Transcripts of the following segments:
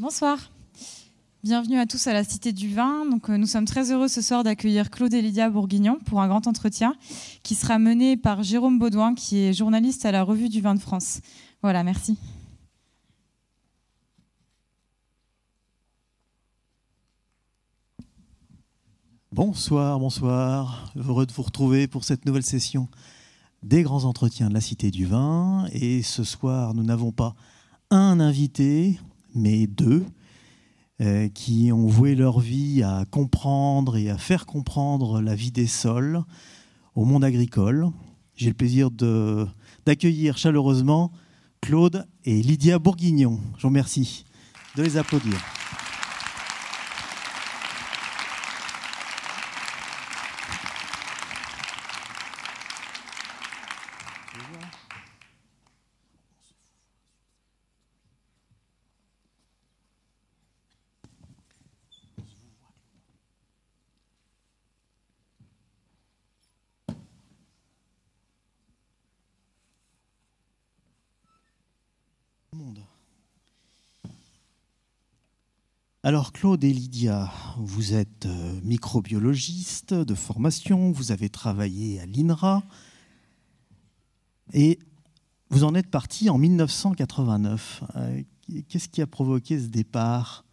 Bonsoir. Bienvenue à tous à la Cité du Vin. Euh, nous sommes très heureux ce soir d'accueillir Claude et Lydia Bourguignon pour un grand entretien qui sera mené par Jérôme Baudouin, qui est journaliste à la Revue du Vin de France. Voilà, merci. Bonsoir, bonsoir. Heureux de vous retrouver pour cette nouvelle session des grands entretiens de la Cité du Vin. Et ce soir, nous n'avons pas un invité, mais deux, euh, qui ont voué leur vie à comprendre et à faire comprendre la vie des sols au monde agricole. J'ai le plaisir d'accueillir chaleureusement Claude et Lydia Bourguignon. Je vous remercie de les applaudir. Alors Claude et Lydia, vous êtes euh, microbiologiste de formation, vous avez travaillé à l'INRA et vous en êtes parti en 1989. Euh, qu'est-ce qui a provoqué ce départ?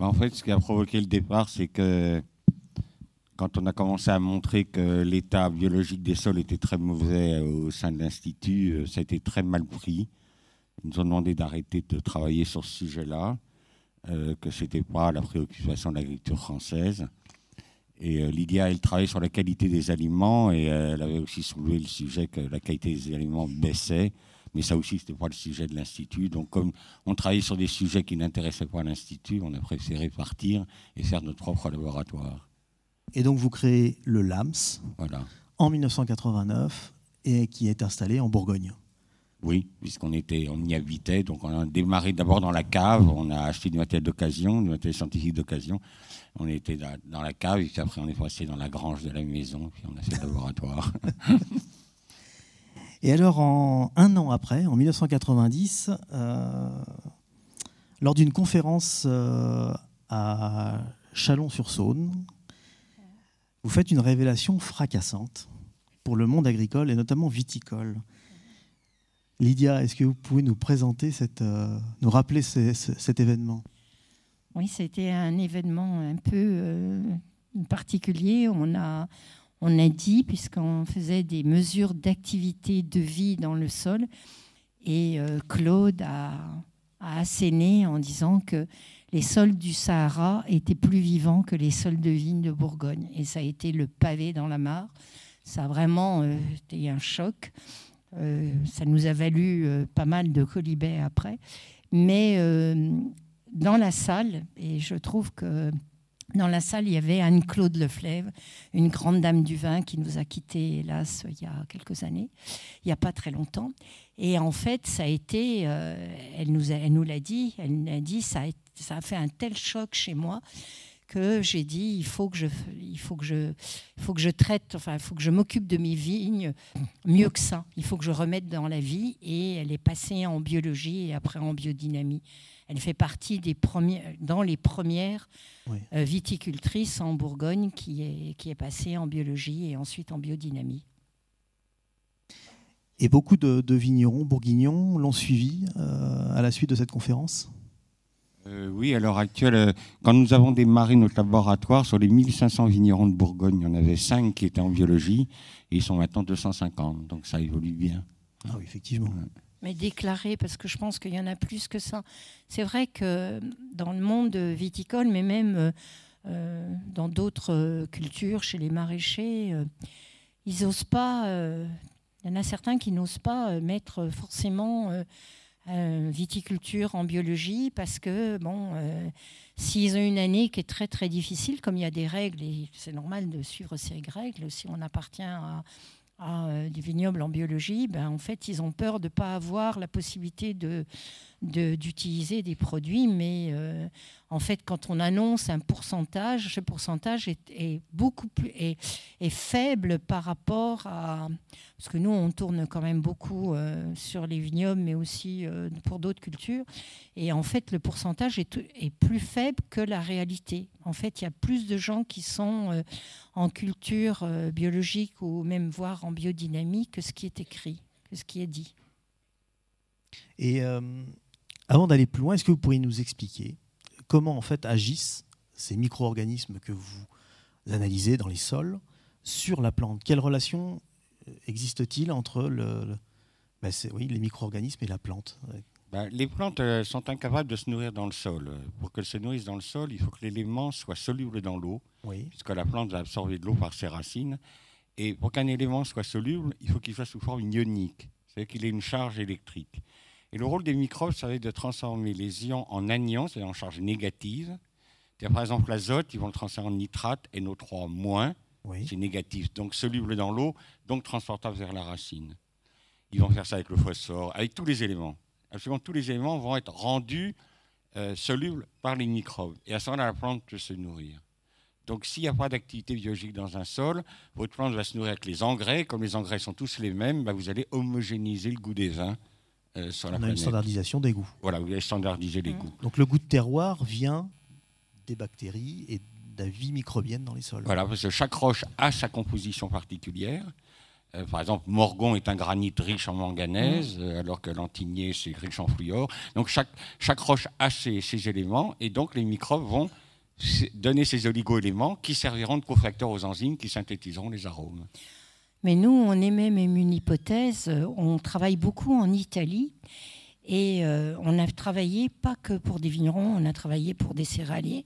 Bah, En fait, ce qui a provoqué le départ, c'est que quand on a commencé à montrer que l'état biologique des sols était très mauvais euh, au sein de l'Institut, euh, ça a été très mal pris. Ils nous ont demandé d'arrêter de travailler sur ce sujet-là, euh, que ce n'était pas la préoccupation de l'agriculture française. Et Lydia, elle travaillait sur la qualité des aliments et elle avait aussi soulevé le sujet que la qualité des aliments baissait. Mais ça aussi, ce n'était pas le sujet de l'Institut. Donc, comme on travaillait sur des sujets qui n'intéressaient pas l'Institut, on a préféré partir et faire notre propre laboratoire. Et donc vous créez le LAMS en 1989 et qui est installé en Bourgogne. Oui, puisqu'on était, on y habitait, donc on a démarré d'abord dans la cave, on a acheté du matériel d'occasion, du matériel scientifique d'occasion. On était dans la cave, et puis après on est passé dans la grange de la maison, puis on a fait le laboratoire. et alors, en, un an après, en 1990, euh, lors d'une conférence euh, à Chalon-sur-Saône, vous faites une révélation fracassante pour le monde agricole et notamment viticole. Lydia, est-ce que vous pouvez nous présenter, euh, nous rappeler cet événement? Oui, c'était un événement un peu euh, particulier. On a, on a dit, puisqu'on faisait des mesures d'activité de vie dans le sol, et euh, Claude a asséné en disant que les sols du Sahara étaient plus vivants que les sols de vigne de Bourgogne. Et ça a été le pavé dans la mare. Ça a vraiment euh, été un choc. Euh, ça nous a valu euh, pas mal de colibets après. Mais dans la salle, et je trouve que dans la salle, il y avait Anne-Claude Leflève, une grande dame du vin qui nous a quittés, hélas, il y a quelques années, il n'y a pas très longtemps. Et en fait, ça a été, elle nous, nous l'a dit, elle a dit, ça a fait un tel choc chez moi que j'ai dit il faut que je il faut que je il faut que je traite enfin il faut que je m'occupe de mes vignes mieux que ça. Il faut que je remette dans la vie. Et elle est passée en biologie et après en biodynamie elle fait partie des premiers dans les premières euh, viticultrices en Bourgogne qui est qui est passée en biologie et ensuite en biodynamie et beaucoup de, vignerons bourguignons l'ont suivi euh, à la suite de cette conférence? Euh, oui, à l'heure actuelle, quand nous avons démarré notre laboratoire, sur les 1500 vignerons de Bourgogne, il y en avait 5 qui étaient en biologie, et ils sont maintenant 250, donc ça évolue bien. Ah oui, effectivement. Mais déclaré, parce que je pense qu'il y en a plus que ça. C'est vrai que dans le monde viticole, mais même euh, dans d'autres cultures, chez les maraîchers, ils n'osent pas. Il y en a certains qui n'osent pas mettre forcément euh, viticulture en biologie parce que, bon, euh, s'ils ont une année qui est très très difficile, comme il y a des règles, et c'est normal de suivre ces règles, si on appartient à, euh, du vignoble en biologie, ben, en fait, ils ont peur de ne pas avoir la possibilité de, d'utiliser des produits, mais en fait, quand on annonce un pourcentage, ce pourcentage est, beaucoup plus est, faible par rapport à parce que nous on tourne quand même beaucoup euh, sur les vignobles, mais aussi euh, pour d'autres cultures. Et en fait, le pourcentage est, plus faible que la réalité. En fait, il y a plus de gens qui sont euh, en culture biologique ou même voire en biodynamie que ce qui est écrit, que ce qui est dit. Et avant d'aller plus loin, est-ce que vous pourriez nous expliquer comment en fait agissent ces micro-organismes que vous analysez dans les sols sur la plante? Quelle relation euh, existe-t-il entre le, oui, les micro-organismes et la plante? Bah, les plantes euh, sont incapables de se nourrir dans le sol. Pour qu'elles se nourrissent dans le sol, il faut que l'élément soit soluble dans l'eau, puisque la plante va absorber de l'eau par ses racines. Et pour qu'un élément soit soluble, il faut qu'il soit sous forme ionique, c'est-à-dire qu'il ait une charge électrique. Et le rôle des microbes, ça va être de transformer les ions en anions, c'est-à-dire en charge négative. Par exemple, l'azote, ils vont le transformer en nitrate, NO3-, c'est négatif, donc soluble dans l'eau, donc transportable vers la racine. Ils vont faire ça avec le phosphore, avec tous les éléments. Absolument tous les éléments vont être rendus euh, solubles par les microbes. Et à ce moment-là, la plante peut se nourrir. Donc s'il n'y a pas d'activité biologique dans un sol, votre plante va se nourrir avec les engrais. Comme les engrais sont tous les mêmes, bah, vous allez homogénéiser le goût des vins euh, on a une standardisation des goûts. Voilà, vous avez standardisé les mmh. goûts. Donc le goût de terroir vient des bactéries et de la vie microbienne dans les sols. Voilà, parce que chaque roche a sa composition particulière. Euh, par exemple, Morgon est un granit riche en manganèse, mmh. euh, alors que l'Antigné, c'est riche en fluor. Donc chaque, chaque roche a ses, ses, éléments, et donc les microbes vont donner ces oligo-éléments qui serviront de cofacteurs aux enzymes qui synthétiseront les arômes. Mais nous, on émet même une hypothèse. Euh, on travaille beaucoup en Italie et euh, on a travaillé pas que pour des vignerons, on a travaillé pour des céréaliers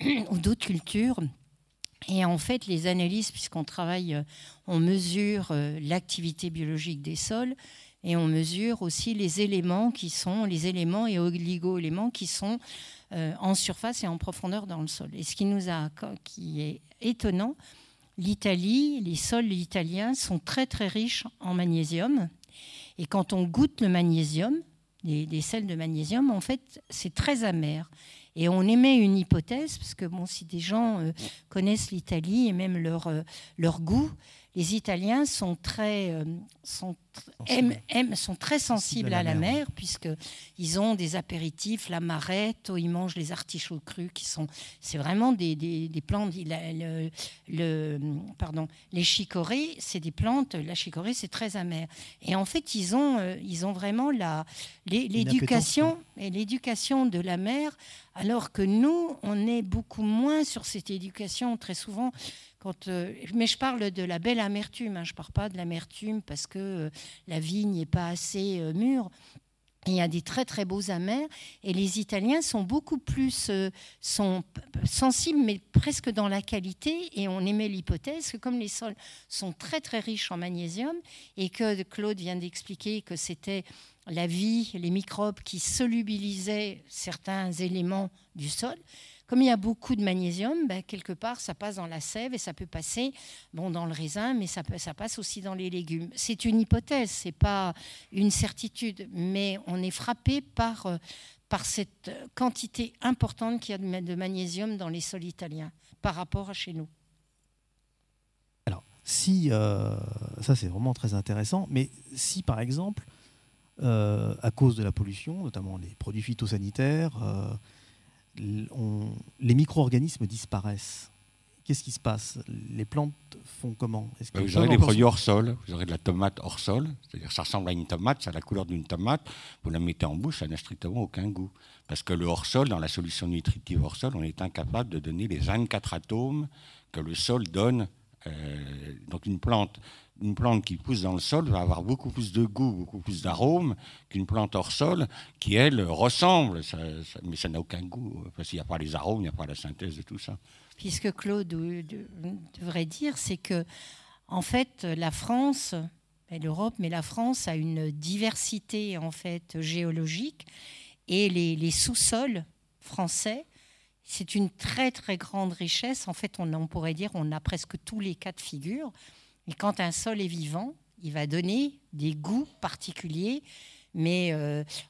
ou d'autres cultures. Et en fait, les analyses, puisqu'on travaille, euh, on mesure l'activité biologique des sols et on mesure aussi les éléments qui sont les éléments et oligo-éléments qui sont en surface et en profondeur dans le sol. Et ce qui nous a, qui est étonnant, l'Italie, les sols italiens sont très très riches en magnésium. Et quand on goûte le magnésium, des, sels de magnésium, en fait, c'est très amer. Et on émet une hypothèse, parce que bon, si des gens euh, connaissent l'Italie et même leur, euh, leur goût, les Italiens sont très, euh, sont, sont très sensibles à la, mer, puisqu'ils ont des apéritifs, la marette, ils mangent les artichauts crus, qui sont, c'est vraiment des, des, plantes. Le, le, pardon, les chicorées, c'est des plantes. La chicorée, c'est très amer. Et en fait, ils ont, euh, ils ont vraiment la, l'éducation et l'éducation de la mer, alors que nous, on est beaucoup moins sur cette éducation. Très souvent, euh, mais je parle de la belle amertume, hein, je ne parle pas de l'amertume parce que euh, la vigne n'est pas assez euh, mûre. Il y a des très très beaux amers et les Italiens sont beaucoup plus sensibles, mais presque dans la qualité. Et on émet l'hypothèse que comme les sols sont très très riches en magnésium et que Claude vient d'expliquer que c'était la vie, les microbes qui solubilisaient certains éléments du sol, comme il y a beaucoup de magnésium, ben, quelque part, ça passe dans la sève et ça peut passer bon, dans le raisin, mais ça, ça passe aussi dans les légumes. C'est une hypothèse, ce n'est pas une certitude, mais on est frappé par, euh, cette quantité importante qu'il y a de magnésium dans les sols italiens par rapport à chez nous. Alors, si, euh, ça c'est vraiment très intéressant, mais si par exemple, euh, à cause de la pollution, notamment les produits phytosanitaires, les micro-organismes disparaissent. Qu'est-ce qui se passe? Les plantes font comment? Bah, Vous aurez des produits hors sol, vous aurez de la tomate hors sol, c'est-à-dire ça ressemble à une tomate, ça a la couleur d'une tomate, vous la mettez en bouche, ça n'a strictement aucun goût. Parce que le hors sol, dans la solution nutritive hors sol, on est incapable de donner les 24 atomes que le sol donne. Euh, donc une plante une plante qui pousse dans le sol va avoir beaucoup plus de goût, beaucoup plus d'arôme qu'une plante hors sol qui, elle, ressemble, mais ça n'a aucun goût, parce qu'il n'y a pas les arômes, il n'y a pas la synthèse de tout ça. Puisque Claude devrait dire, c'est que, en fait, la France et l'Europe, mais la France a une diversité en fait géologique et les, les sous-sols français c'est une très très grande richesse. En fait, on, on pourrait dire on a presque tous les cas de figure. Et quand un sol est vivant, il va donner des goûts particuliers Mais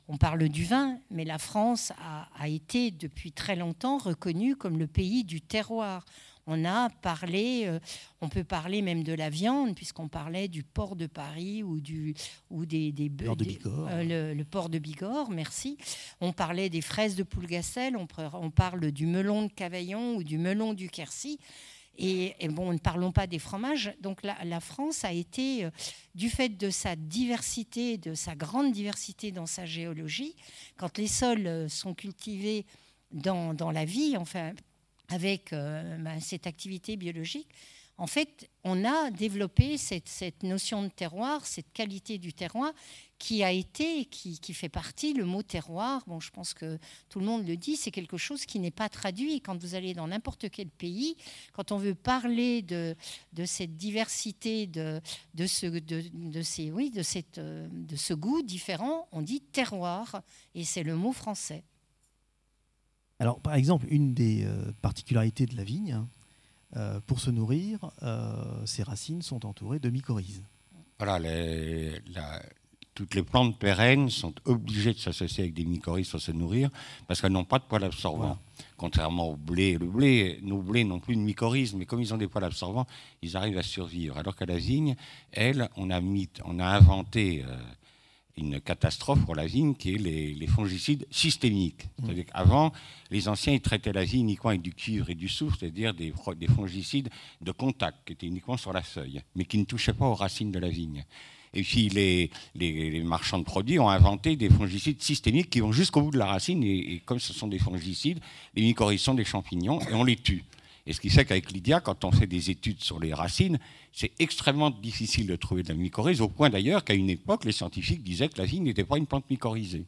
on parle du vin, mais la France a, été depuis très longtemps reconnue comme le pays du terroir. On a parlé, euh, on peut parler même de la viande, puisqu'on parlait du port de Paris ou, du, ou des, des, de Bigorre. Euh, le, port de Bigorre, merci. On parlait des fraises de Poulgacel, on, on parle du melon de Cavaillon ou du melon du Quercy. Et, bon, ne parlons pas des fromages. Donc la, France a été, euh, du fait de sa diversité, de sa grande diversité dans sa géologie, quand les sols sont cultivés dans, dans la vie, enfin avec euh, bah, cette activité biologique, en fait, on a développé cette, notion de terroir, cette qualité du terroir qui a été, qui, qui, fait partie, le mot terroir, bon, je pense que tout le monde le dit, c'est quelque chose qui n'est pas traduit. Quand vous allez dans n'importe quel pays, quand on veut parler de, de cette diversité, de, de, ce, de, de, ces, oui, de, cette, de ce goût différent, on dit terroir, et c'est le mot français. Alors, par exemple, une des euh, particularités de la vigne, euh, pour se nourrir, euh, ses racines sont entourées de mycorhizes. Voilà, toutes les plantes pérennes sont obligées de s'associer avec des mycorhizes pour se nourrir parce qu'elles n'ont pas de poils absorbants. Contrairement au blé. Le blé, nos blés n'ont plus de mycorhizes, mais comme ils ont des poils absorbants, ils arrivent à survivre. Alors qu'à la vigne, elle, on a, mis, on a inventé une catastrophe pour la vigne qui est les, fongicides systémiques. Mmh. Qu'avant, les anciens ils traitaient la vigne uniquement avec du cuivre et du soufre, c'est-à-dire des, des, fongicides de contact qui étaient uniquement sur la feuille, mais qui ne touchaient pas aux racines de la vigne. Et puis les, marchands de produits ont inventé des fongicides systémiques qui vont jusqu'au bout de la racine, et, comme ce sont des fongicides, les mycorhizes sont des champignons, et on les tue. Et ce qui fait qu'avec Lydia, quand on fait des études sur les racines, c'est extrêmement difficile de trouver de la mycorhize, au point d'ailleurs qu'à une époque, les scientifiques disaient que la vigne n'était pas une plante mycorhizée.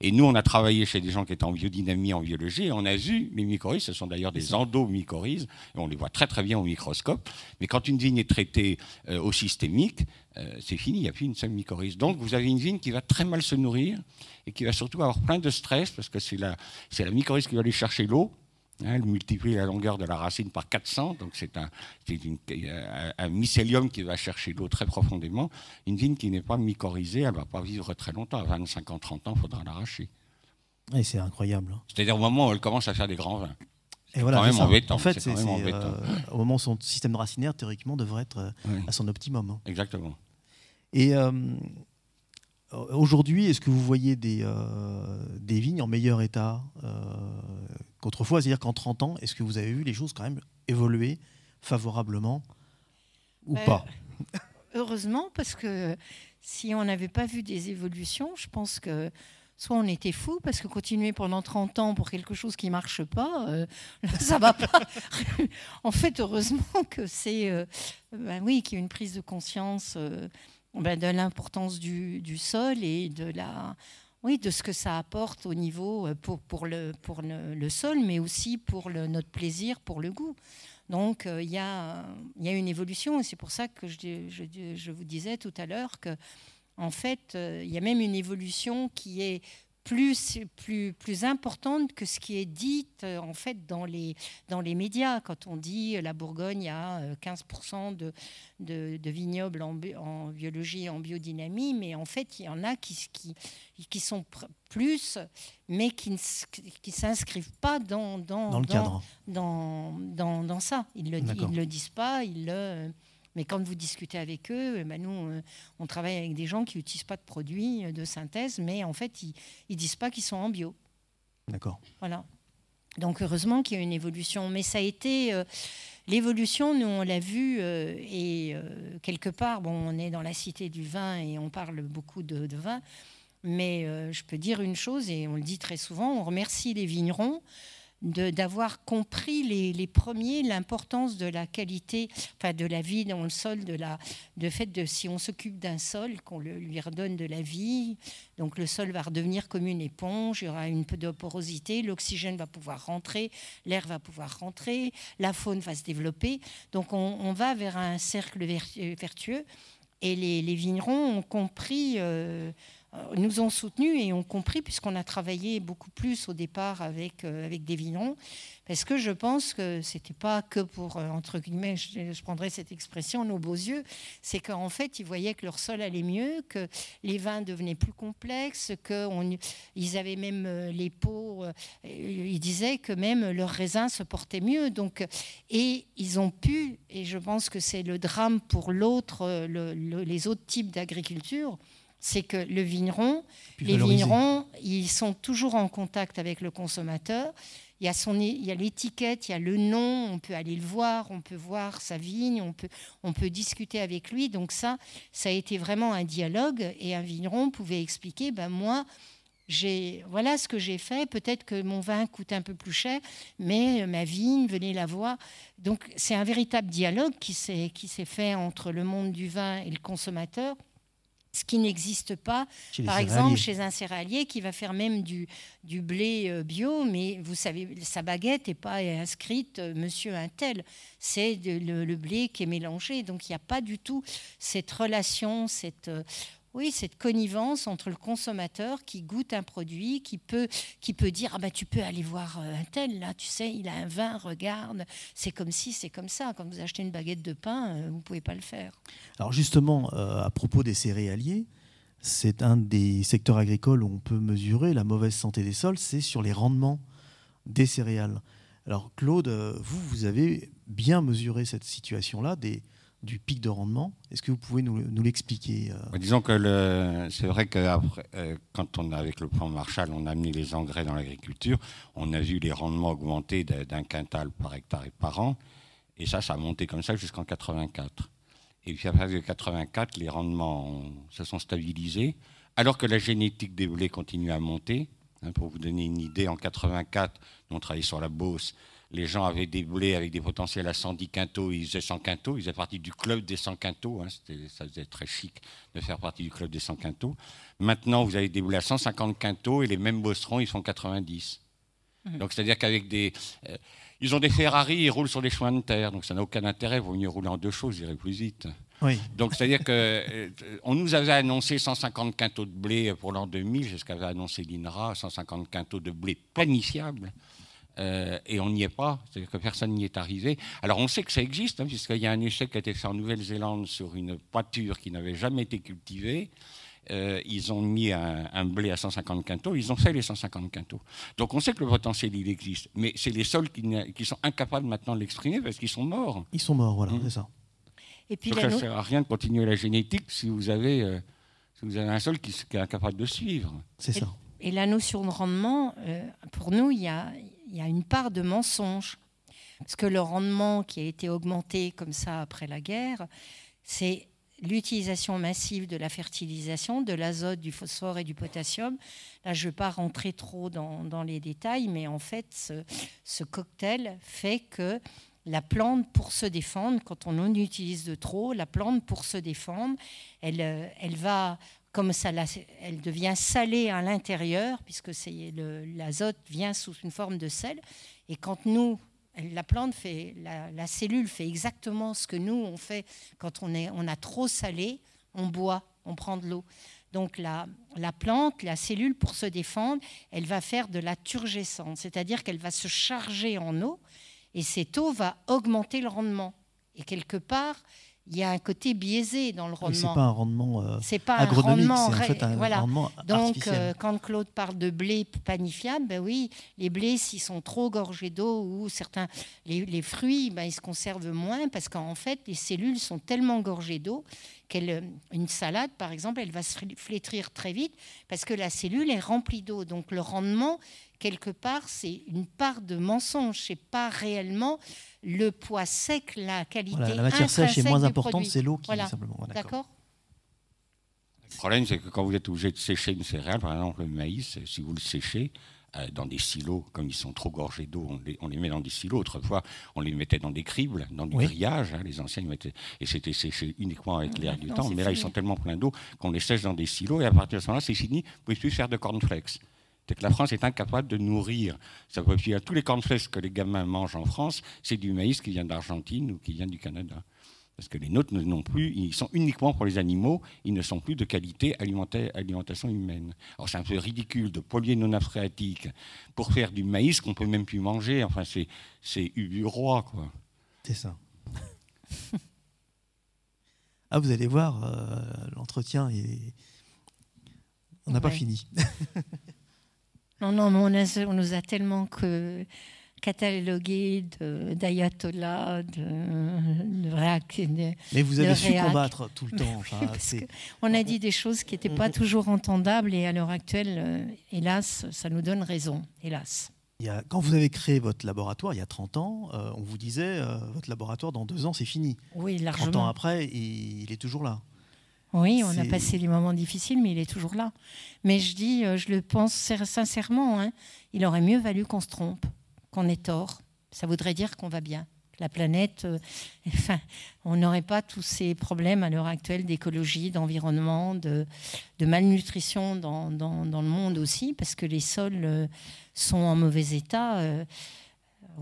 Et nous, on a travaillé chez des gens qui étaient en biodynamie, en biologie, et on a vu les mycorhizes, ce sont d'ailleurs des endomycorhizes, et on les voit très très bien au microscope. Mais quand une vigne est traitée euh, au systémique, euh, c'est fini, il n'y a plus une seule mycorhize. Donc vous avez une vigne qui va très mal se nourrir, et qui va surtout avoir plein de stress, parce que c'est la, la mycorhize qui va aller chercher l'eau, Hein, elle multiplie la longueur de la racine par 400, donc c'est un, un, mycélium qui va chercher l'eau très profondément. Une vigne qui n'est pas mycorhizée, elle ne va pas vivre très longtemps. À 25 ans, 30 ans, il faudra l'arracher. Et c'est incroyable. Hein. C'est-à-dire au moment où elle commence à faire des grands vins. Et voilà, quand même embêtant. En fait, c'est, euh, au moment où son système racinaire, théoriquement, devrait être euh, à son optimum. Hein. Exactement. Et euh, aujourd'hui, est-ce que vous voyez des, des vignes en meilleur état qu'autrefois? C'est-à-dire qu'en 30 ans, est-ce que vous avez vu les choses quand même évoluer favorablement ou ben, pas? Heureusement, parce que si on n'avait pas vu des évolutions, je pense que soit on était fou parce que continuer pendant 30 ans pour quelque chose qui marche pas, euh, ça va pas. en fait, heureusement que c'est, euh, ben oui, qu'il y a une prise de conscience euh, de l'importance du, sol et de la, oui, de ce que ça apporte au niveau euh, pour, le, pour le, sol, mais aussi pour notre plaisir, pour le goût. Donc euh, il y, a, y, a, une évolution et c'est pour ça que je, je, je, vous disais tout à l'heure que en fait euh, il y a même une évolution qui est plus, plus, plus importante que ce qui est dit euh, en fait dans les, dans les médias. Quand on dit euh, la Bourgogne, a 15% de, de, vignobles en, en, biologie et en biodynamie, mais en fait, il y en a qui, qui, qui sont plus, mais qui ne qui s'inscrivent pas dans, dans, dans le cadre. Dans, dans, dans ça. Ils ne le, ils le disent pas, ils le mais quand vous discutez avec eux, eh ben nous, euh, on travaille avec des gens qui n'utilisent pas de produits euh, de synthèse, mais en fait, ils ne disent pas qu'ils sont en bio. D'accord. Voilà. Donc heureusement qu'il y a une évolution. Mais ça a été... Euh, l'évolution, nous, on l'a vu, et quelque part, bon, on est dans la cité du vin et on parle beaucoup de, de vin, mais je peux dire une chose, et on le dit très souvent, on remercie les vignerons d'avoir compris les, premiers l'importance de la qualité, enfin de la vie dans le sol, de la, de fait de si on s'occupe d'un sol, qu'on lui redonne de la vie, donc le sol va redevenir comme une éponge, il y aura une peu de porosité, l'oxygène va pouvoir rentrer, l'air va pouvoir rentrer, la faune va se développer, donc on, va vers un cercle vertueux et les, vignerons ont compris. Euh, nous ont soutenus et ont compris, puisqu'on a travaillé beaucoup plus au départ avec, avec des vignerons, parce que je pense que c'était pas que pour, entre guillemets, je, je prendrais cette expression, nos beaux yeux, c'est qu'en fait, ils voyaient que leur sol allait mieux, que les vins devenaient plus complexes, qu'ils avaient même les pots, ils disaient que même leurs raisins se portaient mieux. Donc, et ils ont pu, et je pense que c'est le drame pour l'autre, les autres types d'agriculture, c'est que le vigneron, les vignerons, ils sont toujours en contact avec le consommateur. Il y a son, il y a l'étiquette, il y a le nom, on peut aller le voir, on peut voir sa vigne, on peut, on peut discuter avec lui. Donc ça, ça a été vraiment un dialogue et un vigneron pouvait expliquer, ben moi, voilà ce que j'ai fait. Peut-être que mon vin coûte un peu plus cher, mais ma vigne, venez la voir. Donc c'est un véritable dialogue qui s'est fait entre le monde du vin et le consommateur ce qui n'existe pas, par exemple, chez un céréalier qui va faire même du, du blé euh, bio, mais vous savez, sa baguette n'est pas inscrite euh, Monsieur un tel. C'est le, le, blé qui est mélangé. Donc il n'y a pas du tout cette relation, cette, euh, oui, cette connivence entre le consommateur qui goûte un produit, qui peut, qui peut dire ah ben, tu peux aller voir euh, un tel, là, tu sais, il a un vin, regarde, c'est comme si, c'est comme ça. Quand vous achetez une baguette de pain, euh, vous ne pouvez pas le faire. Alors justement, euh, à propos des céréaliers, c'est un des secteurs agricoles où on peut mesurer la mauvaise santé des sols, c'est sur les rendements des céréales. Alors Claude, vous, vous avez bien mesuré cette situation-là, des, du pic de rendement. Est-ce que vous pouvez nous, l'expliquer euh Disons que c'est vrai que euh, quand on avec le plan Marshall, on a amené les engrais dans l'agriculture, on a vu les rendements augmenter d'un quintal par hectare et par an, et ça, ça a monté comme ça jusqu'en 84. Et puis après de 84, les rendements se sont stabilisés, alors que la génétique des blés continue à monter. Hein, pour vous donner une idée, en 84, on travaillait sur la Beauce les gens avaient des blés avec des potentiels à 110 quintaux, ils faisaient 100 quintaux, ils faisaient partie du club des 100 quintaux, hein, ça faisait très chic de faire partie du club des 100 quintaux. Maintenant, vous avez des blés à 150 quintaux et les mêmes bosserons, ils font 90. Mmh. Donc, c'est-à-dire qu'avec des. Euh, ils ont des Ferrari, ils roulent sur des chemins de terre, donc ça n'a aucun intérêt, il vaut mieux rouler en deux choses, irait plus vite. Oui. Donc, c'est-à-dire qu'on euh, nous avait annoncé 150 quintaux de blé pour l'an 2000, c'est ce qu'avait annoncé l'INRA, 150 quintaux de blé planifiable. Euh, et on n'y est pas, c'est-à-dire que personne n'y est arrivé. Alors on sait que ça existe, hein, puisqu'il y a un échec qui a été fait en Nouvelle-Zélande sur une poiture qui n'avait jamais été cultivée. Euh, ils ont mis un, blé à 150 quintaux, ils ont fait les 150 quintaux. Donc on sait que le potentiel, il existe. Mais c'est les sols qui, sont incapables maintenant de l'exprimer parce qu'ils sont morts. Ils sont morts, voilà, mmh. c'est ça. Et puis ça ne sert à rien de continuer la génétique si vous avez, euh, si vous avez un sol qui, est incapable de suivre. C'est ça. Et la notion de rendement, pour nous, il y a, il y a une part de mensonge. Parce que le rendement qui a été augmenté comme ça après la guerre, c'est l'utilisation massive de la fertilisation, de l'azote, du phosphore et du potassium. Là, je ne vais pas rentrer trop dans, les détails, mais en fait, ce, cocktail fait que la plante, pour se défendre, quand on en utilise de trop, la plante, pour se défendre, elle, elle va comme ça, elle devient salée à l'intérieur, puisque l'azote vient sous une forme de sel. Et quand nous, la plante fait, la, cellule fait exactement ce que nous on fait quand on, est, on a trop salé, on boit, on prend de l'eau. Donc la, la, plante, la cellule, pour se défendre, elle va faire de la turgescence, c'est-à-dire qu'elle va se charger en eau, et cette eau va augmenter le rendement. Et quelque part, il y a un côté biaisé dans le rendement. c'est pas un rendement euh, c'est pas un rendement, en fait un voilà. rendement Donc, euh, quand Claude parle de blé panifiable, ben oui, les blés, s'ils sont trop gorgés d'eau ou certains, les, fruits, ben, ils se conservent moins parce qu'en fait, les cellules sont tellement gorgées d'eau qu'une salade, par exemple, elle va se flétrir très vite parce que la cellule est remplie d'eau. Donc, le rendement, quelque part, c'est une part de mensonge. C'est pas réellement le poids sec, la qualité La matière sèche est moins importante, c'est l'eau qui est simplement. D'accord. Le problème, c'est que quand vous êtes obligé de sécher une céréale, par exemple le maïs, si vous le séchez euh, dans des silos, comme ils sont trop gorgés d'eau, on les, met dans des silos. Autrefois, on les mettait dans des cribles, dans du grillage. Hein, les anciens, mettaient, et c'était séché uniquement avec l'air du temps. Mais là, ils sont tellement pleins d'eau qu'on les sèche dans des silos. Et à partir de ce moment-là, c'est fini. Vous ne pouvez plus faire de cornflakes c'est que la France est incapable de nourrir. Ça peut tous les cornflakes que les gamins mangent en France, c'est du maïs qui vient d'Argentine ou qui vient du Canada. Parce que les nôtres non plus, ils sont uniquement pour les animaux, ils ne sont plus de qualité alimentation humaine. Alors c'est un peu ridicule de polluer nos nappes phréatiques pour faire du maïs qu'on peut même plus manger. Enfin, c'est, c'est roi, quoi. C'est ça. ah, vous allez voir, euh, l'entretien est... On n'a pas fini. non, non, mais on, on nous a tellement que catalogué d'ayatollahs, de, de, Mais vous avez su combattre tout le temps. on a dit des choses qui n'étaient pas toujours entendables et à l'heure actuelle, euh, hélas, ça nous donne raison, hélas. Il y a, quand vous avez créé votre laboratoire il y a 30 ans, euh, on vous disait euh, votre laboratoire dans deux ans c'est fini. Oui, largement. 30 ans après, il, est toujours là. Oui, on a passé des moments difficiles, mais il est toujours là. Mais je dis, je le pense sincèrement, hein, il aurait mieux valu qu'on se trompe qu'on est tort. Ça voudrait dire qu'on va bien. La planète, euh, enfin, on n'aurait pas tous ces problèmes à l'heure actuelle d'écologie, d'environnement, de, malnutrition dans, le monde aussi, parce que les sols euh, sont en mauvais état. Euh,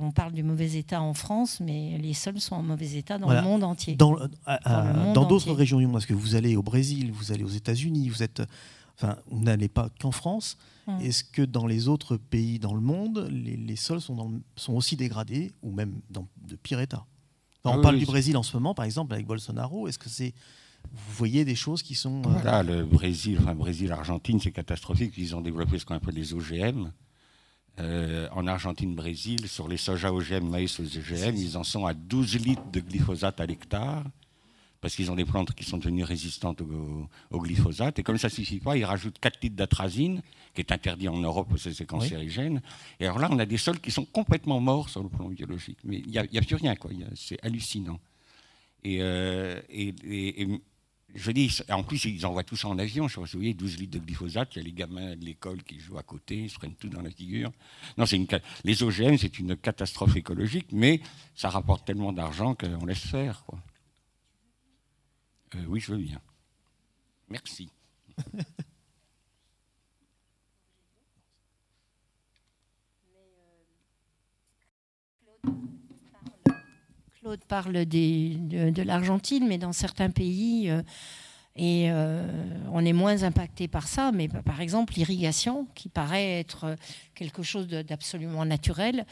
on parle du mauvais état en France, mais les sols sont en mauvais état dans le monde entier. Dans, d'autres régions du monde, parce que vous allez au Brésil, vous allez aux États-Unis, vous êtes, enfin, vous n'allez pas qu'en France. Hum. Est-ce que dans les autres pays dans le monde, les, sols sont, sont, aussi dégradés ou même dans de pire état On ah parle du Brésil en ce moment, par exemple, avec Bolsonaro. Est-ce que c'est vous voyez des choses qui sont. Euh, Là, le Brésil, enfin Brésil, Argentine, c'est catastrophique. Ils ont développé ce qu'on appelle les OGM. Euh, en Argentine, Brésil, sur les soja OGM, maïs aux OGM, ils en sont à 12 litres de glyphosate à l'hectare parce qu'ils ont des plantes qui sont devenues résistantes au, glyphosate. Et comme ça ne suffit pas, ils rajoutent 4 litres d'atrazine, qui est interdit en Europe parce que c'est cancérigène. Et alors là, on a des sols qui sont complètement morts sur le plan biologique. Mais il n'y a, plus rien, quoi. C'est hallucinant. Euh, et, je dis, en plus, ils envoient tout ça en avion. Je vous voyez, 12 litres de glyphosate. Il y a les gamins de l'école qui jouent à côté, ils se prennent tout dans la figure. Non, une, les OGM, c'est une catastrophe écologique, mais ça rapporte tellement d'argent qu'on laisse faire. Euh, oui, je veux bien. Merci. Claude parle de, l'Argentine, mais dans certains pays, euh, euh, on est moins impacté par ça. Mais par exemple, l'irrigation, qui paraît être quelque chose d'absolument naturel,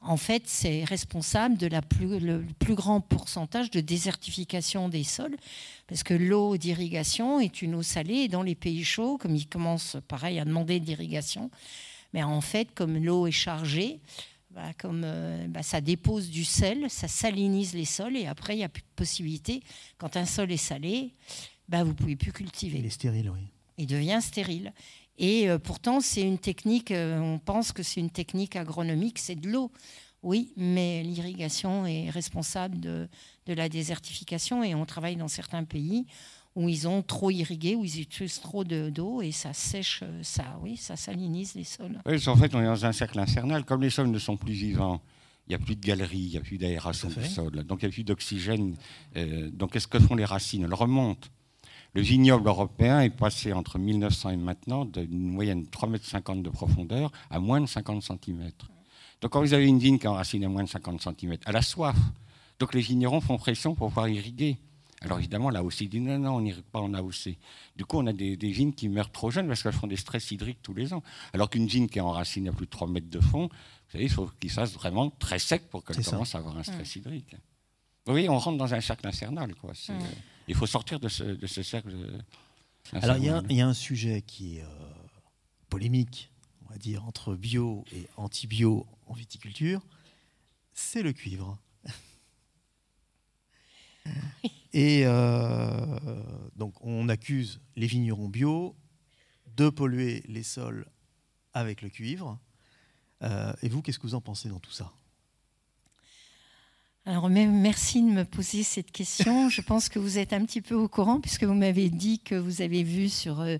en fait, c'est responsable de plus, le plus grand pourcentage de désertification des sols, parce que l'eau d'irrigation est une eau salée, dans les pays chauds, comme ils commencent, pareil, à demander d'irrigation, mais en fait, comme l'eau est chargée, bah, comme euh, bah, ça dépose du sel, ça salinise les sols, et après, il n'y a plus de possibilité. Quand un sol est salé, bah, vous ne pouvez plus cultiver. Il est stérile, oui. Il devient stérile. Et euh, pourtant, c'est une technique, euh, on pense que c'est une technique agronomique, c'est de l'eau. Oui, mais l'irrigation est responsable de, la désertification et on travaille dans certains pays où ils ont trop irrigué, où ils utilisent trop d'eau et ça sèche, euh, ça, oui, ça salinise les sols. Oui, en fait, on est dans un cercle infernal. Comme les sols ne sont plus vivants, il n'y a plus de galeries, il n'y a plus d'aération du sol, donc il n'y a plus d'oxygène. donc qu'est-ce que font les racines? Elles remontent. Le vignoble européen est passé entre 1900 et maintenant d'une moyenne de 3,50 m de profondeur à moins de 50 cm. Donc quand vous avez une vigne qui est enracinée à moins de 50 cm, elle a soif. Donc les vignerons font pression pour pouvoir irriguer. Alors évidemment, l'AOC dit non, non, on n'irrigue pas en AOC. Du coup, on a des, vignes qui meurent trop jeunes parce qu'elles font des stress hydriques tous les ans. Alors qu'une vigne qui est enracinée à plus de 3 mètres de fond, vous savez, il faut qu'il fasse vraiment très sec pour qu'elle commence à avoir un stress hydrique. Oui, on rentre dans un cercle infernal. Quoi. Il faut sortir de ce, cercle. Alors, il y, a un sujet qui est euh, polémique, on va dire, entre bio et anti-bio en viticulture c'est le cuivre. et euh, donc, on accuse les vignerons bio de polluer les sols avec le cuivre. Euh, et vous, qu'est-ce que vous en pensez dans tout ça? Alors, merci de me poser cette question. Je pense que vous êtes un petit peu au courant puisque vous m'avez dit que vous avez vu sur euh,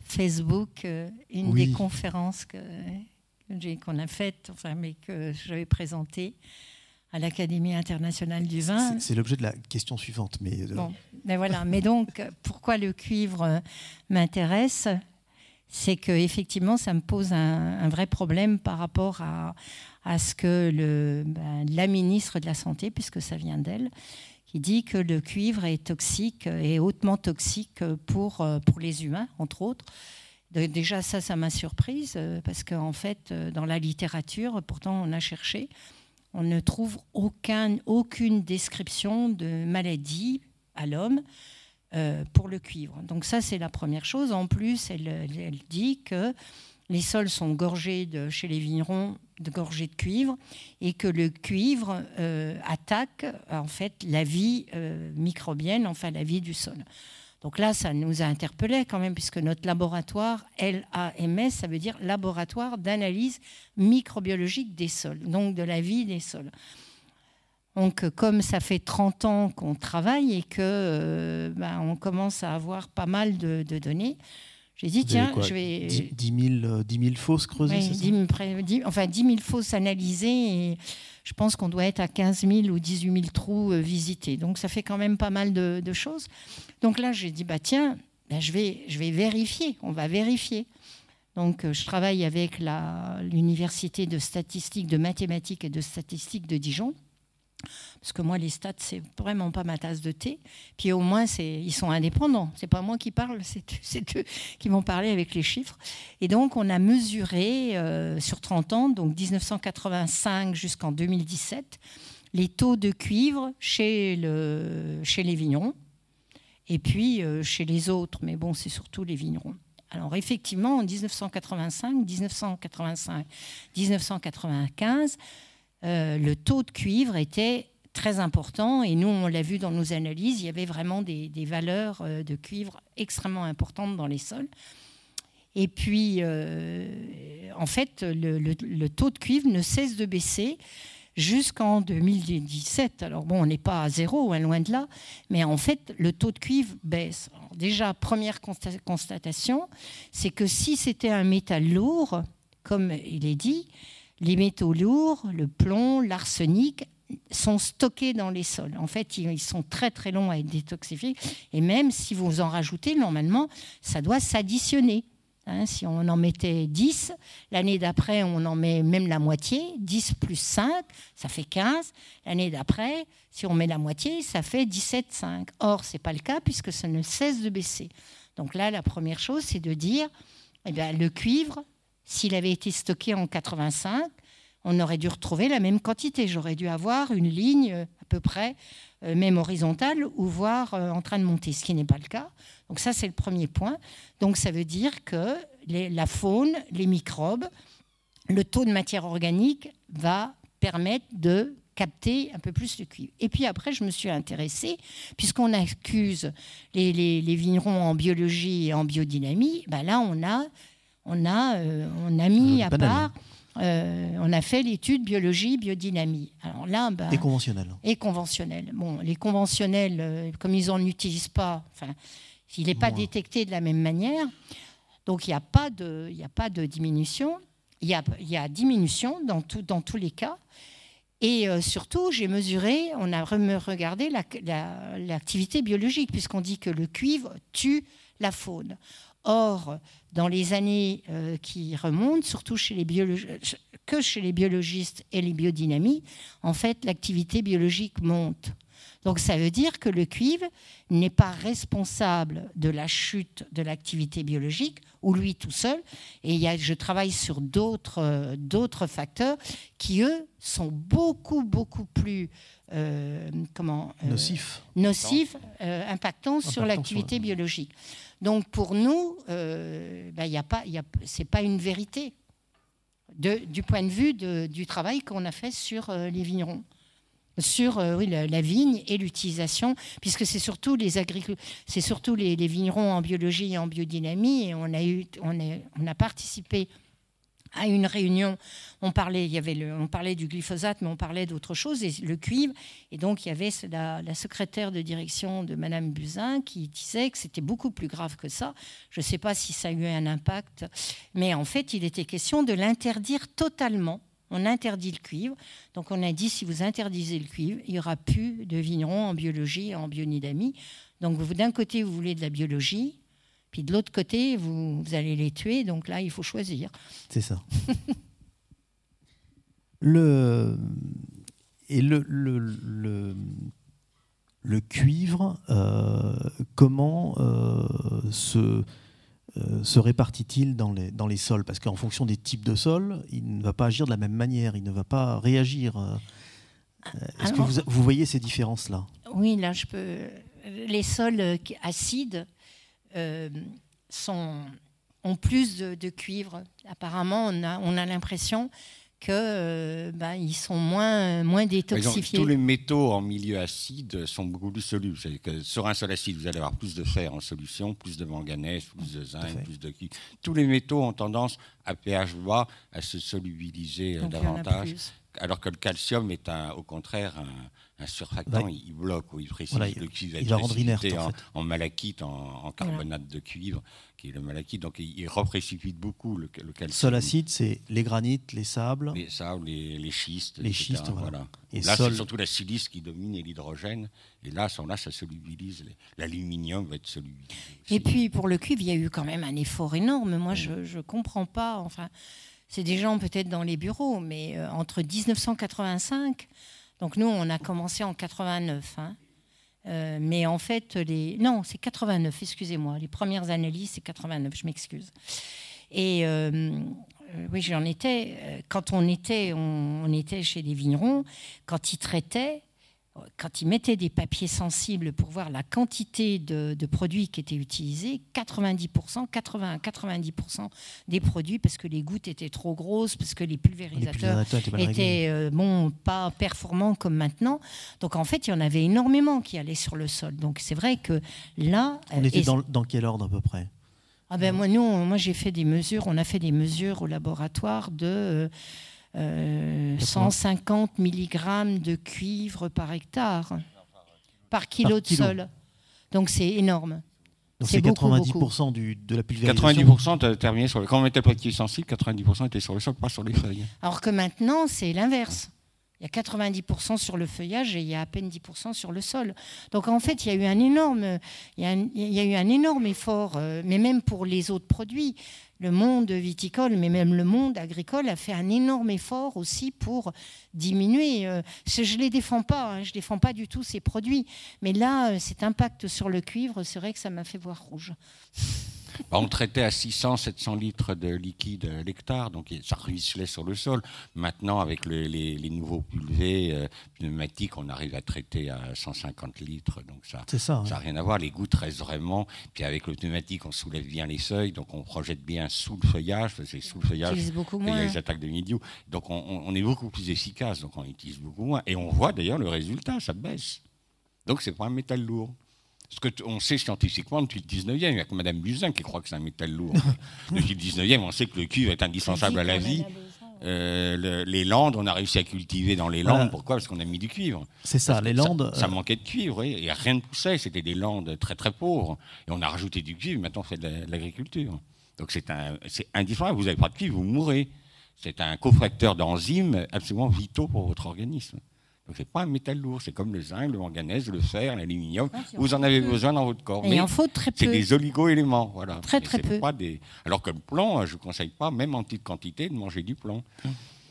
Facebook une des conférences qu'on a faites, enfin, mais que j'avais présentées à l'Académie internationale du vin. C'est l'objet de la question suivante. Mais euh, bon, mais voilà. Mais donc, pourquoi le cuivre m'intéresse? C'est que effectivement, ça me pose un vrai problème par rapport à, à ce que le, ben, la ministre de la Santé, puisque ça vient d'elle, qui dit que le cuivre est toxique et hautement toxique pour, euh, pour les humains, entre autres. Déjà, ça, ça m'a surprise, euh, parce qu'en fait, euh, dans la littérature, pourtant, on a cherché, on ne trouve aucun, aucune description de maladie à l'homme pour le cuivre. Donc ça, c'est la première chose. En plus, elle, dit que les sols sont gorgés chez les vignerons de gorgés de cuivre et que le cuivre euh, attaque en fait la vie euh, microbienne, enfin la vie du sol. Donc là, ça nous a interpellés quand même, puisque notre laboratoire, LAMS, ça veut dire laboratoire d'analyse microbiologique des sols, donc de la vie des sols. Donc, comme ça fait 30 ans qu'on travaille et que euh, ben, on commence à avoir pas mal de données, j'ai dit, tiens, je vais. 10, 000, 10 fosses creusées oui, 10 000, Enfin, 10 000 fosses analysées et je pense qu'on doit être à 15 000 ou 18 000 trous euh, visités. Donc, ça fait quand même pas mal de, choses. Donc là, j'ai dit, bah tiens, ben, je, vais, je vais vérifier. On va vérifier. Donc, euh, je travaille avec l'Université de statistique, de mathématiques et de statistiques de Dijon parce que moi, les stats, c'est vraiment pas ma tasse de thé. Puis au moins, ils sont indépendants. C'est pas moi qui parle, c'est eux qui vont parler avec les chiffres. Et donc, on a mesuré euh, sur 30 ans, donc 1985 jusqu'en 2017, les taux de cuivre chez, le, chez les vignerons et puis euh, chez les autres. Mais bon, c'est surtout les vignerons. Alors effectivement, en 1985, 1985, 1995, euh, le taux de cuivre était très important et nous, on l'a vu dans nos analyses, il y avait vraiment des, valeurs euh, de cuivre extrêmement importantes dans les sols. Et puis, euh, en fait, le, taux de cuivre ne cesse de baisser jusqu'en 2017. Alors bon, on n'est pas à zéro, hein, loin de là, mais en fait, le taux de cuivre baisse. déjà, première constatation, c'est que si c'était un métal lourd, comme il est dit, les métaux lourds, le plomb, l'arsenic, sont stockés dans les sols. En fait, ils sont très très longs à être détoxifiés. Et même si vous en rajoutez, normalement, ça doit s'additionner. Hein, si on en mettait 10, l'année d'après, on en met même la moitié. 10 plus 5, ça fait 15. L'année d'après, si on met la moitié, ça fait 17,5. Or, ce n'est pas le cas puisque ça ne cesse de baisser. Donc là, la première chose, c'est de dire, eh bien, le cuivre, s'il avait été stocké en 85, on aurait dû retrouver la même quantité. J'aurais dû avoir une ligne euh, à peu près euh, même horizontale ou voire euh, en train de monter, ce qui n'est pas le cas. Donc ça, c'est le premier point. Donc ça veut dire que la faune, les microbes, le taux de matière organique va permettre de capter un peu plus le cuivre. Et puis après, je me suis intéressée, puisqu'on accuse les, les, vignerons en biologie et en biodynamie, ben là, on a on a, euh, on a mis à part, euh, on a fait l'étude biologie, biodynamie. Alors là, ben, et conventionnel. Et conventionnel. Bon, les conventionnels, euh, comme ils n'en utilisent pas, enfin, il n'est pas détecté de la même manière. Donc il n'y a, pas de, a pas de diminution. Il y a, y a, diminution dans, tout, dans tous les cas. Et surtout, j'ai mesuré, on a regardé l'activité biologique, puisqu'on dit que le cuivre tue la faune. Or, dans les années euh, qui remontent, surtout chez les que chez les biologistes et les biodynamiques, en fait, l'activité biologique monte. Donc ça veut dire que le cuivre n'est pas responsable de la chute de l'activité biologique, ou lui tout seul. Et y a, je travaille sur d'autres euh, facteurs qui, eux, sont beaucoup, beaucoup plus euh, comment, nocifs, nocifs impactants sur l'activité biologique. Donc pour nous, euh, ben, y a pas, c'est pas une vérité. Du point de vue du travail qu'on a fait sur euh, les vignerons, sur euh, la, vigne et l'utilisation, puisque c'est surtout les c'est surtout les, vignerons en biologie et en biodynamie, et on a eu, on a participé à une réunion, on parlait, il y avait on parlait du glyphosate, mais on parlait d'autre chose, et le cuivre. Et donc, il y avait la, secrétaire de direction de Madame Buzyn qui disait que c'était beaucoup plus grave que ça. Je ne sais pas si ça a eu un impact, mais en fait, il était question de l'interdire totalement. On interdit le cuivre. Donc, on a dit si vous interdisez le cuivre, il n'y aura plus de vignerons en biologie et en biodynamie. Donc, d'un côté, vous voulez de la biologie, puis de l'autre côté, vous, allez les tuer, donc là, il faut choisir. C'est ça. le, et le, le, le cuivre, comment se, se répartit-il dans les, dans les sols? Parce qu'en fonction des types de sols, il ne va pas agir de la même manière, il ne va pas réagir. Est-ce que vous, vous, voyez ces différences-là? Oui, là, je peux. Les sols acides sont ont plus de, cuivre. Apparemment, on a, on a l'impression qu'ils euh, bah, ils sont moins, moins détoxifiés. tous les métaux en milieu acide sont beaucoup plus solubles. Que sur un sol acide, vous allez avoir plus de fer en solution, plus de manganèse, plus de zinc, plus de cuivre. Tous les métaux ont tendance à pH bas à se solubiliser euh, davantage alors que le calcium est un, au contraire un, surfactant, il, bloque ou il précise le cuivre il va rendre inerte, en, malachite, en, carbonate de cuivre, qui est le malachite, donc il, reprécipite beaucoup le, calcium. Sol acide, c'est les granites, les sables, les sables, les, schistes, les schistes, voilà. Et là, c'est surtout la silice qui domine et l'hydrogène, et là, là, ça solubilise. L'aluminium va être solubilisé. Et puis pour le cuivre, il y a eu quand même un effort énorme. Moi, je ne comprends pas. Enfin c'est des gens peut-être dans les bureaux, mais euh, entre 1985, donc nous on a commencé en 89, hein, euh, mais en fait les non c'est 89, excusez-moi, les premières analyses c'est 89, je m'excuse. Et euh, oui j'en étais quand on était on, était chez les vignerons quand ils traitaient quand ils mettaient des papiers sensibles pour voir la quantité de, produits qui étaient utilisés, 90%, 80 90% des produits, parce que les gouttes étaient trop grosses, parce que les pulvérisateurs, étaient, euh, bon, pas performants comme maintenant. Donc en fait, il y en avait énormément qui allaient sur le sol. Donc c'est vrai que là... On était dans, dans quel ordre à peu près? Ah ben moi, nous, moi j'ai fait des mesures, on a fait des mesures au laboratoire de... Euh, 150 euh, mg de cuivre par hectare, par kilo de sol. Donc c'est énorme. Donc c'est 90% Du, de la pulvérisation 90% terminé sur le... Quand on mettait le petit sensible, 90% était sur le sol, pas sur les feuilles. Alors que maintenant, c'est l'inverse. Il y a 90% sur le feuillage et il y a à peine 10% sur le sol. Donc en fait, il y a eu un énorme, il y a, eu un énorme effort, euh, mais même pour les autres produits. Le monde viticole, mais même le monde agricole a fait un énorme effort aussi pour diminuer. Euh, je ne les défends pas, hein, je ne défends pas du tout ces produits. Mais là, euh, cet impact sur le cuivre, c'est vrai que ça m'a fait voir rouge. Bah, on traitait à 600-700 litres de liquide à l'hectare, donc ça ruisselait sur le sol. Maintenant, avec les, nouveaux pulvés euh, pneumatiques, on arrive à traiter à 150 litres, donc ça n'a ça, rien à voir. Les gouttes restent vraiment. Puis avec le pneumatique, on soulève bien les seuils, donc on projette bien sous le feuillage, c'est sous le feuillage il y a les attaques de milieu. Donc on, on est beaucoup plus efficace, donc on utilise beaucoup moins. Et on voit d'ailleurs le résultat, ça baisse. Donc c'est pas un métal lourd. Ce qu'on sait scientifiquement depuis le 19e, il y a que Mme Buzyn qui croit que c'est un métal lourd. depuis le 19e, on sait que le cuivre est indispensable à la vie. Euh, les landes, on a réussi à cultiver dans les landes. Pourquoi? Parce qu'on a mis du cuivre. C'est ça, les landes. Ça, euh, manquait de cuivre, et rien ne poussait. C'était des landes très très pauvres. Et on a rajouté du cuivre, maintenant on fait de l'agriculture. Donc c'est indispensable. Vous n'avez pas de cuivre, vous mourrez. C'est un cofacteur d'enzymes absolument vitaux pour votre organisme. Donc c'est pas un métal lourd, c'est comme le zinc, le manganèse, le fer, l'aluminium. vous en avez besoin dans votre corps. mais il faut très peu. C'est des oligo-éléments, voilà. Très très peu. Pas des... Alors que le plomb, je ne conseille pas, même en petite quantité, de manger du plomb.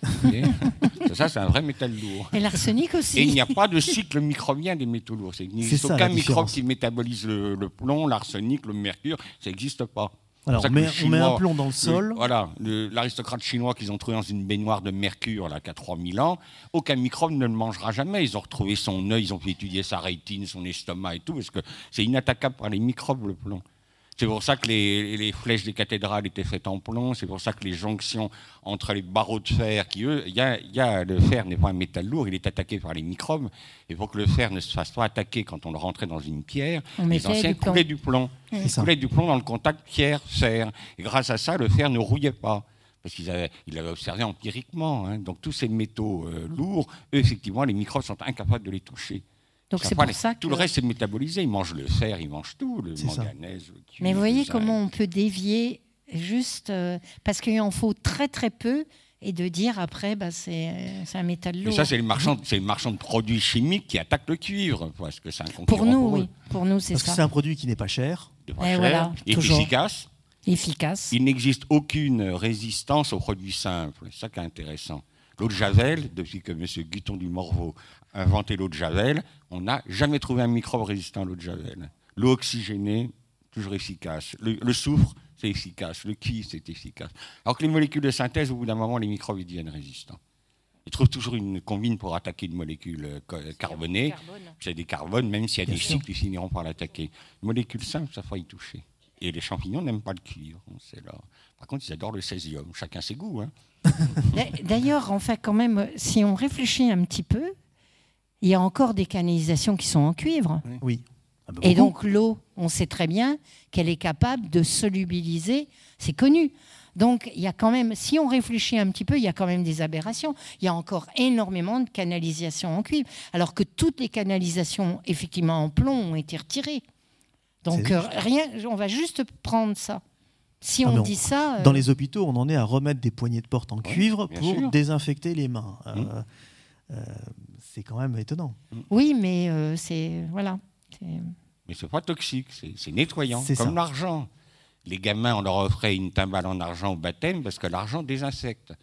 ça, c'est un vrai métal lourd. Et l'arsenic aussi. Et il n'y a pas de cycle microbien des métaux lourds. Il n'y a aucun microbe qui métabolise le, le plomb, l'arsenic, le mercure. Ça n'existe pas. Alors, on met, un plomb dans le sol. voilà, l'aristocrate chinois qu'ils ont trouvé dans une baignoire de mercure là, qui a 3000 ans, aucun microbe ne le mangera jamais. Ils ont retrouvé son œil, ils ont pu étudier sa rétine, son estomac et tout, parce que c'est inattaquable par les microbes, le plomb. C'est pour ça que les, flèches des cathédrales étaient faites en plomb. C'est pour ça que les jonctions entre les barreaux de fer, qui eux, il y a, le fer n'est pas un métal lourd, il est attaqué par les microbes. Et pour que le fer ne se fasse pas attaquer quand on le rentrait dans une pierre, les anciens coulaient du plomb. Ils coulaient du plomb dans le contact pierre-fer. Et grâce à ça, le fer ne rouillait pas parce qu'ils avaient, observé empiriquement. Hein. Donc tous ces métaux euh, lourds, eux, effectivement, les microbes sont incapables de les toucher. Donc c'est pour ça que... Tout le reste, c'est métabolisé. Ils mangent le fer, ils mangent tout, le manganèse. Le Mais vous voyez comment on peut dévier juste euh, parce qu'il en faut très très peu et de dire après, bah, c'est un métal lourd. Mais ça, c'est le marchand, c'est le marchand de produits chimiques qui attaque le cuivre, parce que c'est un concurrent. Pour nous, oui. Pour nous, c'est ça. Parce que c'est un produit qui n'est pas cher. Pas cher, voilà, et efficace. Efficace. Il n'existe aucune résistance aux produits simples. C'est ça qui est intéressant. L'eau de Javel, depuis que M. Guiton du Morveau inventé l'eau de Javel, on n'a jamais trouvé un microbe résistant à l'eau de Javel. L'eau oxygénée, toujours efficace. Le, soufre, c'est efficace. Le cuivre, c'est efficace. Alors que les molécules de synthèse, au bout d'un moment, les microbes ils deviennent résistants. Ils trouvent toujours une combine pour attaquer une molécule euh, carbonée. C'est des carbones, même s'il y a des cycles, ils finiront par l'attaquer. Une molécule simple, ça va y toucher. Et les champignons n'aiment pas le cuivre. Là. Par contre, ils adorent le césium. Chacun ses goûts. Hein. D'ailleurs, en fait, quand même, si on réfléchit un petit peu, il y a encore des canalisations qui sont en cuivre. Oui. Ah bah Et donc l'eau, on sait très bien qu'elle est capable de solubiliser, c'est connu. Donc il y a quand même, si on réfléchit un petit peu, il y a quand même des aberrations. Il y a encore énormément de canalisations en cuivre, alors que toutes les canalisations effectivement en plomb ont été retirées. Donc euh, rien, on va juste prendre ça. Si ah, on, dit ça. Dans euh, les hôpitaux, on en est à remettre des poignées de porte en cuivre pour désinfecter les mains. Euh, mmh. C'est quand même étonnant. Oui, mais c'est voilà. Mais c'est pas toxique, c'est nettoyant, comme l'argent. Les gamins, on leur offrait une timbale en argent au baptême parce que l'argent désinsecte.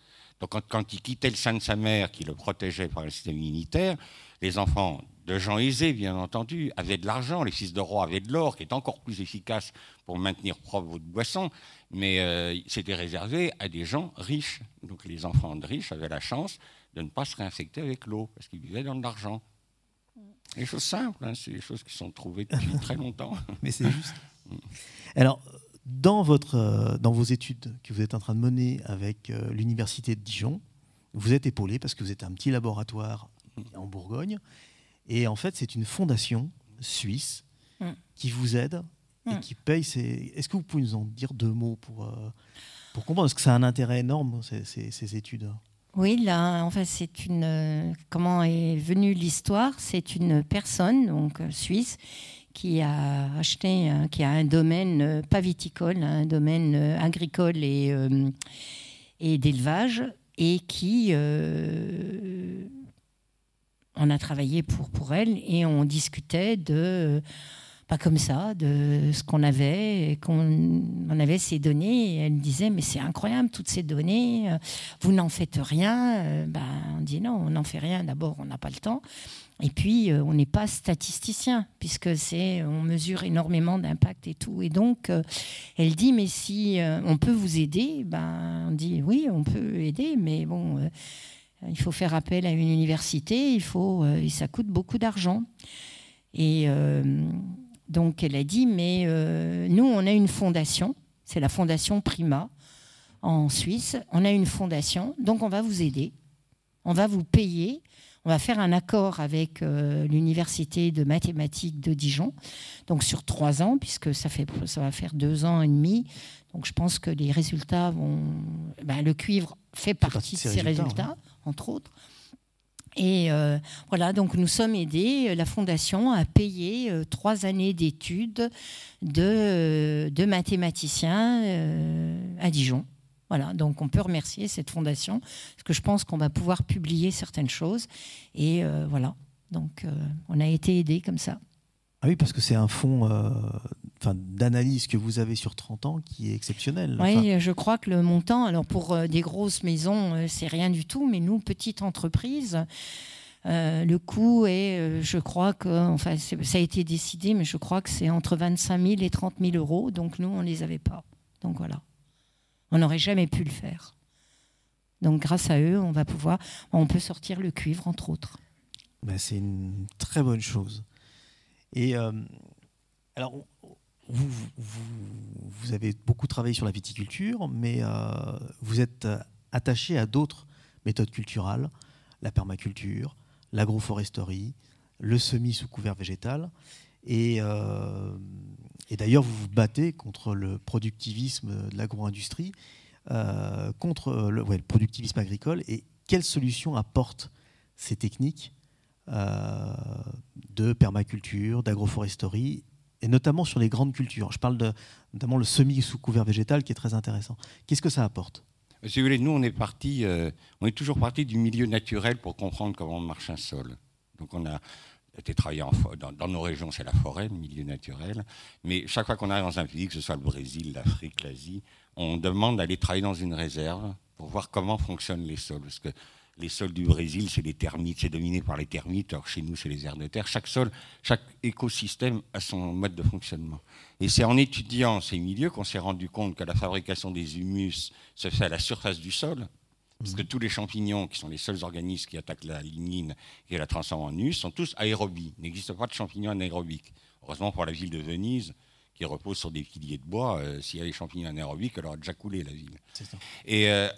Donc quand, quand, il quittait le sein de sa mère, qui le protégeait par le système immunitaire, les enfants de gens aisés, bien entendu, avaient de l'argent. Les fils de roi avaient de l'or, qui est encore plus efficace pour maintenir propre votre boisson. Mais euh, c'était réservé à des gens riches. Donc les enfants de riches avaient la chance de ne pas se réinfecter avec l'eau, parce qu'ils vivaient dans de l'argent. Des choses simples, hein, c'est des choses qui sont trouvées depuis très longtemps. Mais c'est juste. Alors, dans, votre, euh, dans vos études que vous êtes en train de mener avec euh, l'Université de Dijon, vous êtes épaulé parce que vous êtes un petit laboratoire en Bourgogne. Et en fait, c'est une fondation suisse mm. qui vous aide et mm. qui paye ces. Est-ce que vous pouvez nous en dire deux mots pour, euh, pour comprendre? Est-ce que ça a un intérêt énorme, ces, ces études oui, là, en fait, c'est une. Comment est venue l'histoire? C'est une personne, donc euh, suisse, qui a acheté, qui a un domaine euh, pas viticole, un domaine euh, agricole et, et d'élevage, et qui. on a travaillé pour, pour elle et on discutait de pas comme ça, de ce qu'on avait, qu'on on avait ces données. Elle disait, mais c'est incroyable, toutes ces données, euh, vous n'en faites rien. Ben, on dit non, on n'en fait rien. D'abord, on n'a pas le temps. Et puis, euh, on n'est pas statisticien, puisque c'est, on mesure énormément d'impact et tout. Et donc, elle dit, mais si on peut vous aider, ben, on dit, oui, on peut aider, mais bon, il faut faire appel à une université, il faut, ça coûte beaucoup d'argent. Et donc elle a dit, mais euh, nous, on a une fondation, c'est la fondation Prima en Suisse. On a une fondation, donc on va vous aider, on va vous payer. On va faire un accord avec euh, l'université de mathématiques de Dijon, donc sur trois ans, puisque ça, fait, ça va faire deux ans et demi. Donc je pense que les résultats vont. Ben, le cuivre fait partie de ces résultats, entre autres. Et euh, voilà, donc nous sommes aidés, la Fondation a payé euh, trois années d'études de, de mathématiciens euh, à Dijon. Voilà, donc on peut remercier cette fondation, parce que je pense qu'on va pouvoir publier certaines choses. Et voilà, donc on a été aidés comme ça. Ah oui, parce que c'est un fonds d'analyse que vous avez sur 30 ans qui est exceptionnel. Oui, je crois que le montant, alors pour euh, des grosses maisons, euh, c'est rien du tout, mais nous, petite entreprise, euh, le coût est, je crois que, enfin, ça a été décidé, mais je crois que c'est entre 25 000 et 30 000 euros. Donc nous, on ne les avait pas. Donc voilà. On n'aurait jamais pu le faire. Donc grâce à eux, on va pouvoir, on peut sortir le cuivre, entre autres. Ben, c'est une très bonne chose. Et alors, vous, avez beaucoup travaillé sur la viticulture, mais euh, vous êtes attaché à d'autres méthodes culturelles, la permaculture, l'agroforesterie, le semis sous couvert végétal. Et, euh, et d'ailleurs, vous vous battez contre le productivisme de l'agro-industrie, euh, contre le, productivisme agricole. Et quelles solutions apportent ces techniques de permaculture, d'agroforesterie et notamment sur les grandes cultures. Je parle notamment le semi sous couvert végétal qui est très intéressant. Qu'est-ce que ça apporte? Si vous voulez, nous, on est, parti, euh, on est toujours parti du milieu naturel pour comprendre comment marche un sol. Donc on a été travaillé dans, dans, nos régions, c'est la forêt, le milieu naturel. Mais chaque fois qu'on arrive dans un pays, que ce soit le Brésil, l'Afrique, l'Asie, on demande d'aller travailler dans une réserve pour voir comment fonctionnent les sols. Parce que les sols du Brésil, c'est les termites, c'est dominé par les termites, alors chez nous, c'est les aires de terre. Chaque sol, chaque écosystème a son mode de fonctionnement. Et c'est en étudiant ces milieux qu'on s'est rendu compte que la fabrication des humus se fait à la surface du sol, parce que tous les champignons, qui sont les seuls organismes qui attaquent la lignine et la transforment en humus, sont tous aérobies. Il n'existe pas de champignons anaérobiques. Heureusement pour la ville de Venise, qui repose sur des piliers de bois, euh, s'il y a des champignons anaérobiques, elle aurait déjà coulé la ville. Et euh,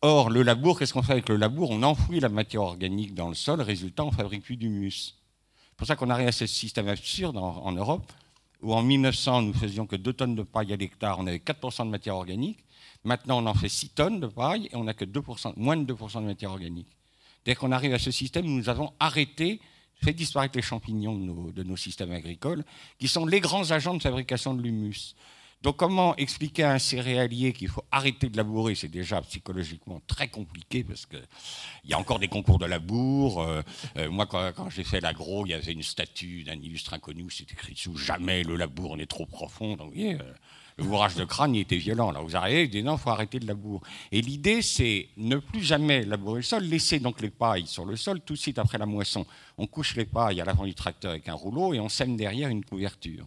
Or, le labour, qu'est-ce qu'on fait avec le labour? On enfouit la matière organique dans le sol, résultat, on fabrique plus d'humus. C'est pour ça qu'on arrive à ce système absurde en, Europe, où en 1900, nous faisions que 2 tonnes de paille à l'hectare, on avait 4% de matière organique. Maintenant, on en fait 6 tonnes de paille et on n'a que 2%, moins de 2% de matière organique. Dès qu'on arrive à ce système, nous avons arrêté, fait disparaître les champignons de nos, de nos systèmes agricoles, qui sont les grands agents de fabrication de l'humus. Donc comment expliquer à un céréalier qu'il faut arrêter de labourer? C'est déjà psychologiquement très compliqué parce qu'il y a encore des concours de labour. Euh, euh, moi, quand, j'ai fait l'agro, il y avait une statue d'un illustre inconnu où c'était écrit sous « Jamais le labour n'est trop profond ». Donc, vous voyez, euh, le bourrage de crâne il était violent. Là, vous arrivez, vous dites non, il faut arrêter de labourer. Et l'idée, c'est ne plus jamais labourer le sol, laisser donc les pailles sur le sol tout de suite après la moisson. On couche les pailles à l'avant du tracteur avec un rouleau et on sème derrière une couverture.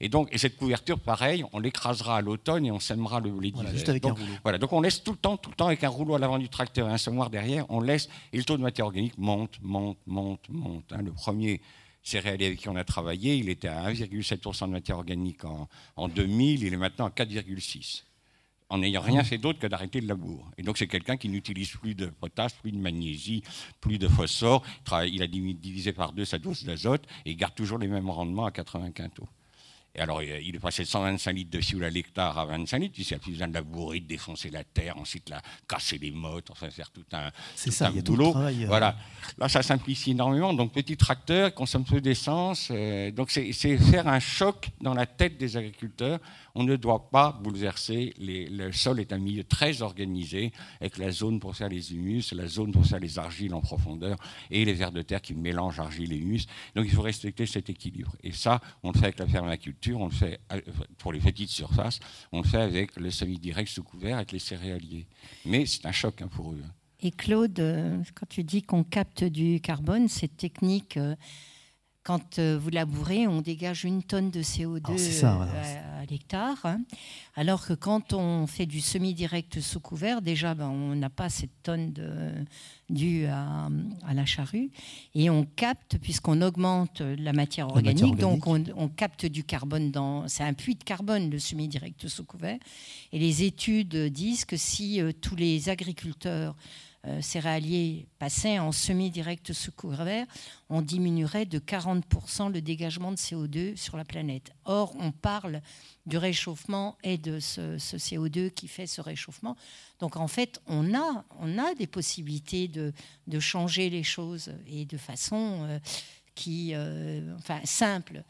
Et donc, et cette couverture, pareil, on l'écrasera à l'automne et on sèmera le blé voilà, Juste avec donc, un rouleau. Voilà, donc on laisse tout le temps, tout le temps avec un rouleau à l'avant du tracteur et un semoir derrière, on laisse et le taux de matière organique monte, monte, monte, monte. Hein. Le premier céréalier avec qui on a travaillé, il était à 1,7% de matière organique en, en 2000, il est maintenant à 4,6 en n'ayant rien fait d'autre que d'arrêter le labour. Et donc c'est quelqu'un qui n'utilise plus de potasse, plus de magnésie, plus de phosphore. Il a divisé par deux sa dose d'azote et il garde toujours les mêmes rendements à 80 quintaux. Et alors, il est passé de 125 litres de fioul à l'hectare à 25 litres. Il n'y a plus besoin de labourer, de défoncer la terre, ensuite la, casser les mottes, enfin faire tout un, tout ça, un y a boulot. Tout travail, euh. Voilà. Là, ça simplifie énormément. Donc, petit tracteur, consomme peu d'essence. Euh, donc, c'est faire un choc dans la tête des agriculteurs on ne doit pas bouleverser. le sol est un milieu très organisé, avec la zone pour faire les humus, la zone pour faire les argiles en profondeur et les vers de terre qui mélangent argile et humus. Donc il faut respecter cet équilibre. Et ça, on le fait avec la permaculture, on le fait euh, pour les petites surfaces, on le fait avec le semi-direct sous couvert, avec les céréaliers. Mais c'est un choc hein, pour eux. Et Claude, euh, quand tu dis qu'on capte du carbone, cette technique euh, quand euh, vous labourez, on dégage une tonne de CO2 euh, à, l'hectare. Hein. Alors que quand on fait du semi-direct sous couvert, déjà, ben, on n'a pas cette tonne de, due à, la charrue. Et on capte, puisqu'on augmente la matière organique, donc on, on, capte du carbone dans. C'est un puits de carbone, le semi-direct sous couvert. Et les études disent que si euh, tous les agriculteurs céréaliers passaient en semi-direct sous couvert, on diminuerait de 40% le dégagement de CO2 sur la planète. Or, on parle du réchauffement et de ce, CO2 qui fait ce réchauffement. Donc, en fait, on a, on a des possibilités de, de changer les choses et de façon euh, qui, euh, enfin, simple.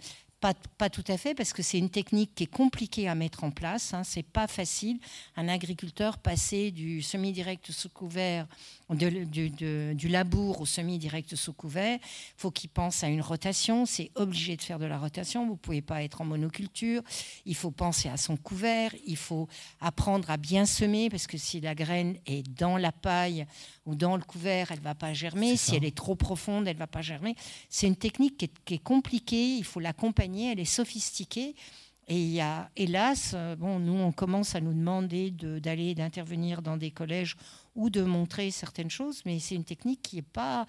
Pas, tout à fait, parce que c'est une technique qui est compliquée à mettre en place. Hein. C'est pas facile. Un agriculteur passer du semi-direct sous couvert, du labour au semi-direct sous couvert, faut qu'il pense à une rotation. C'est obligé de faire de la rotation. Vous pouvez pas être en monoculture. Il faut penser à son couvert. Il faut apprendre à bien semer, parce que si la graine est dans la paille ou dans le couvert, elle va pas germer. Si elle est trop profonde, elle va pas germer. C'est une technique qui est, qui est compliquée. Il faut l'accompagner elle est sophistiquée. Et il y a, hélas, euh, bon, nous, on commence à nous demander d'aller, d'intervenir dans des collèges ou de montrer certaines choses, mais c'est une technique qui n'est pas,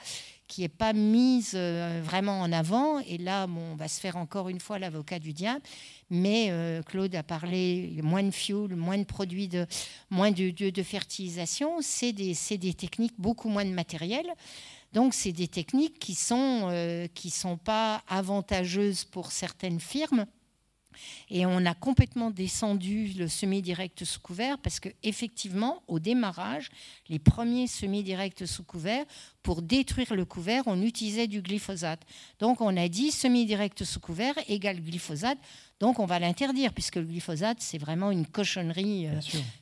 pas mise euh, vraiment en avant. Et là, on va se faire encore une fois l'avocat du diable. Mais euh, Claude a parlé moins de fuel, moins de produits, de, moins de, de fertilisation. C'est des, des techniques beaucoup moins de matériel. Donc, c'est des techniques qui ne sont, euh, sont pas avantageuses pour certaines firmes. Et on a complètement descendu le semi-direct sous couvert parce que effectivement, au démarrage, les premiers semi-directs sous couvert, pour détruire le couvert, on utilisait du glyphosate. Donc on a dit semi-direct sous couvert égale glyphosate. Donc on va l'interdire puisque le glyphosate, c'est vraiment une cochonnerie euh,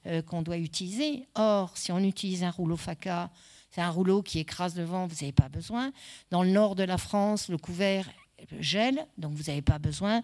euh, qu'on doit utiliser. Or, si on utilise un rouleau FACA, c'est un rouleau qui écrase le vent, vous n'avez pas besoin. Dans le nord de la France, le couvert gèle, donc vous n'avez pas besoin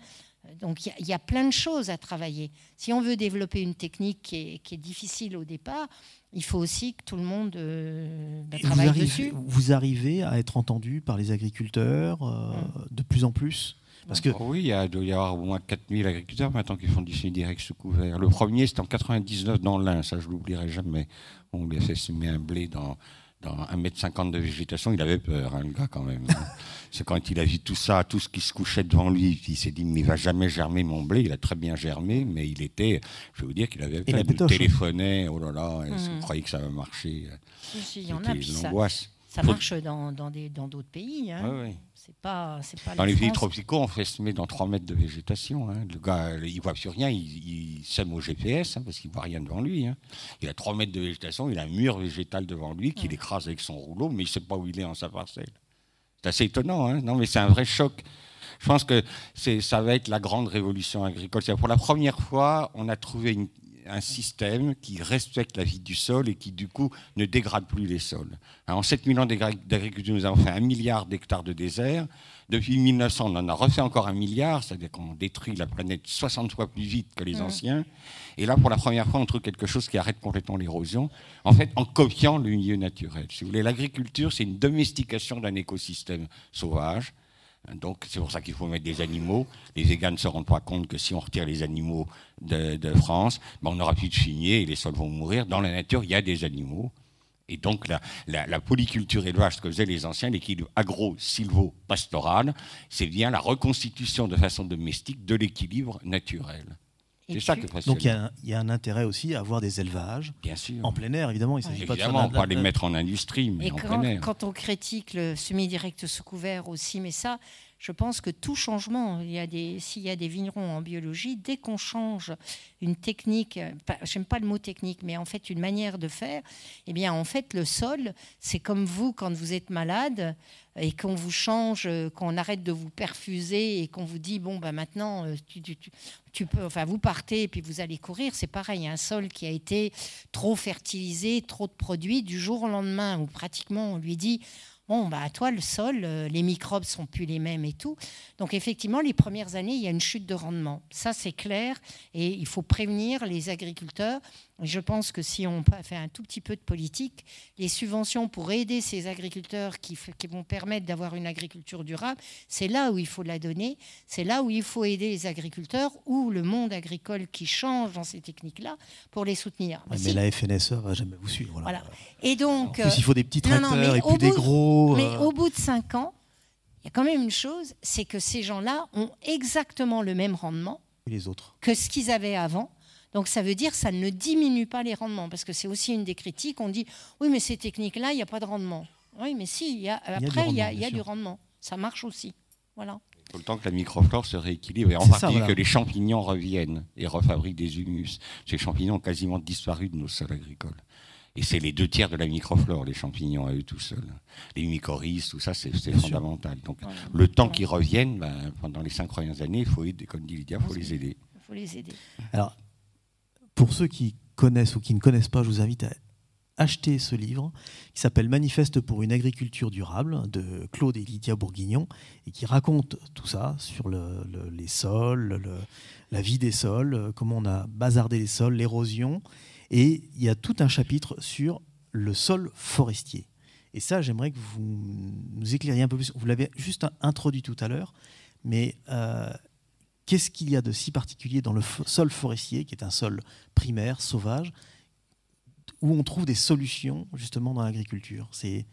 Donc il y, a plein de choses à travailler. Si on veut développer une technique qui est, difficile au départ, il faut aussi que tout le monde euh, bah, travaille dessus. Vous arrivez à être entendu par les agriculteurs euh, mm. de plus en plus? Parce que... Oui, il y, a, doit y avoir au moins 4000 agriculteurs maintenant qui font du semi direct sous couvert. Le premier, c'était en 99 dans l'Ain, ça je l'oublierai jamais. On lui a fait semer un blé dans, dans 1m50 de végétation, il avait peur, hein, le gars, quand même. Hein. C'est quand il a vu tout ça, tout ce qui se couchait devant lui, il s'est dit, mais il va jamais germer mon blé. Il a très bien germé, mais il était, je vais vous dire qu'il avait peur. Il téléphonait, oh là là, il mmh. croyait que ça va marcher. il y en a, ça, marche dans d'autres dans pays. Hein. Oui, oui. Pas, pas dans les pays tropicaux, on fait semer dans 3 mètres de végétation. Hein. Le gars, il voit plus rien, il, sème au GPS hein, parce qu'il voit rien devant lui. Hein. Il a 3 mètres de végétation, il a un mur végétal devant lui qu'il écrase avec son rouleau, mais il ne sait pas où il est en sa parcelle. C'est assez étonnant, non Mais c'est un vrai choc. Je pense que ça va être la grande révolution agricole. Pour la première fois, on a trouvé une, un système qui respecte la vie du sol et qui, du coup, ne dégrade plus les sols. en 7000 ans d'agriculture, nous avons fait un milliard d'hectares de désert. Depuis 1900, on en a refait encore un milliard, c'est-à-dire qu'on détruit la planète 60 fois plus vite que les mmh. anciens. Et là, pour la première fois, on trouve quelque chose qui arrête complètement l'érosion, en fait, en copiant le milieu naturel. Si vous voulez, l'agriculture, c'est une domestication d'un écosystème sauvage donc c'est pour ça qu'il faut mettre des animaux. Les végans ne se rendent pas compte que si on retire les animaux de, France, ben, on n'aura plus de fumier et les sols vont mourir. Dans la nature, il y a des animaux. Et donc la, la, polyculture élevage, ce que faisaient les anciens, l'équilibre agro-silvo-pastoral, c'est bien la reconstitution de façon domestique de l'équilibre naturel. C'est ça que Donc il y, a un intérêt aussi à avoir des élevages Bien sûr. en plein air, évidemment. Il s'agit pas de pas les mettre en industrie, mais en quand, plein air. Quand on critique le semi-direct sous couvert aussi, mais ça, je pense que tout changement, s'il y a des vignerons en biologie, dès qu'on change une technique, j'aime pas le mot technique, mais en fait une manière de faire, eh bien en fait le sol, c'est comme vous quand vous êtes malade et qu'on vous change, qu'on arrête de vous perfuser et qu'on vous dit bon ben maintenant euh, tu, peux, enfin vous partez et puis vous allez courir, c'est pareil, un sol qui a été trop fertilisé, trop de produits, du jour au lendemain où pratiquement on lui dit bon, bah, toi, le sol, euh, les microbes sont plus les mêmes et tout. Donc, effectivement, les premières années, il y a une chute de rendement. Ça, c'est clair. Et il faut prévenir les agriculteurs je pense que si on fait un tout petit peu de politique, les subventions pour aider ces agriculteurs qui, vont permettre d'avoir une agriculture durable, c'est là où il faut la donner, c'est là où il faut aider les agriculteurs ou le monde agricole qui change dans ces techniques-là pour les soutenir. mais la FNSE va jamais vous suivre. Voilà. Et donc, en plus, il faut des petits tracteurs et puis des gros. Mais euh, au bout de cinq ans, il y a quand même une chose, c'est que ces gens-là ont exactement le même rendement les autres. que ce qu'ils avaient avant donc ça veut dire que ça ne diminue pas les rendements, parce que c'est aussi une des critiques. On dit oui, mais ces techniques-là, il n'y a pas de rendement. Oui, mais si, il y a, après, il y a, du, rendement. Ça marche aussi. Voilà. Il faut le temps que la microflore se rééquilibre, et en particulier que les champignons reviennent et refabriquent des humus. Ces champignons ont quasiment disparu de nos sols agricoles. Et c'est les deux tiers de la microflore, les champignons à eux tout seuls. Les mycorhizes, tout ça, c'est fondamental. Donc, le temps qu'ils reviennent, ben, pendant les cinq premières années, il faut aider, comme dit Lydia, il faut les aider. Il faut les aider. Alors, pour ceux qui connaissent ou qui ne connaissent pas, je vous invite à acheter ce livre qui s'appelle Manifeste pour une agriculture durable de Claude et Lydia Bourguignon et qui raconte tout ça sur les sols, la vie des sols, comment on a bazardé les sols, l'érosion. Et il y a tout un chapitre sur le sol forestier. Et ça, j'aimerais que vous nous éclairiez un peu plus. Vous l'avez juste introduit tout à l'heure, mais euh, Qu'est-ce qu'il y a de si particulier dans le sol forestier, qui est un sol primaire, sauvage, où on trouve des solutions justement dans l'agriculture? C'est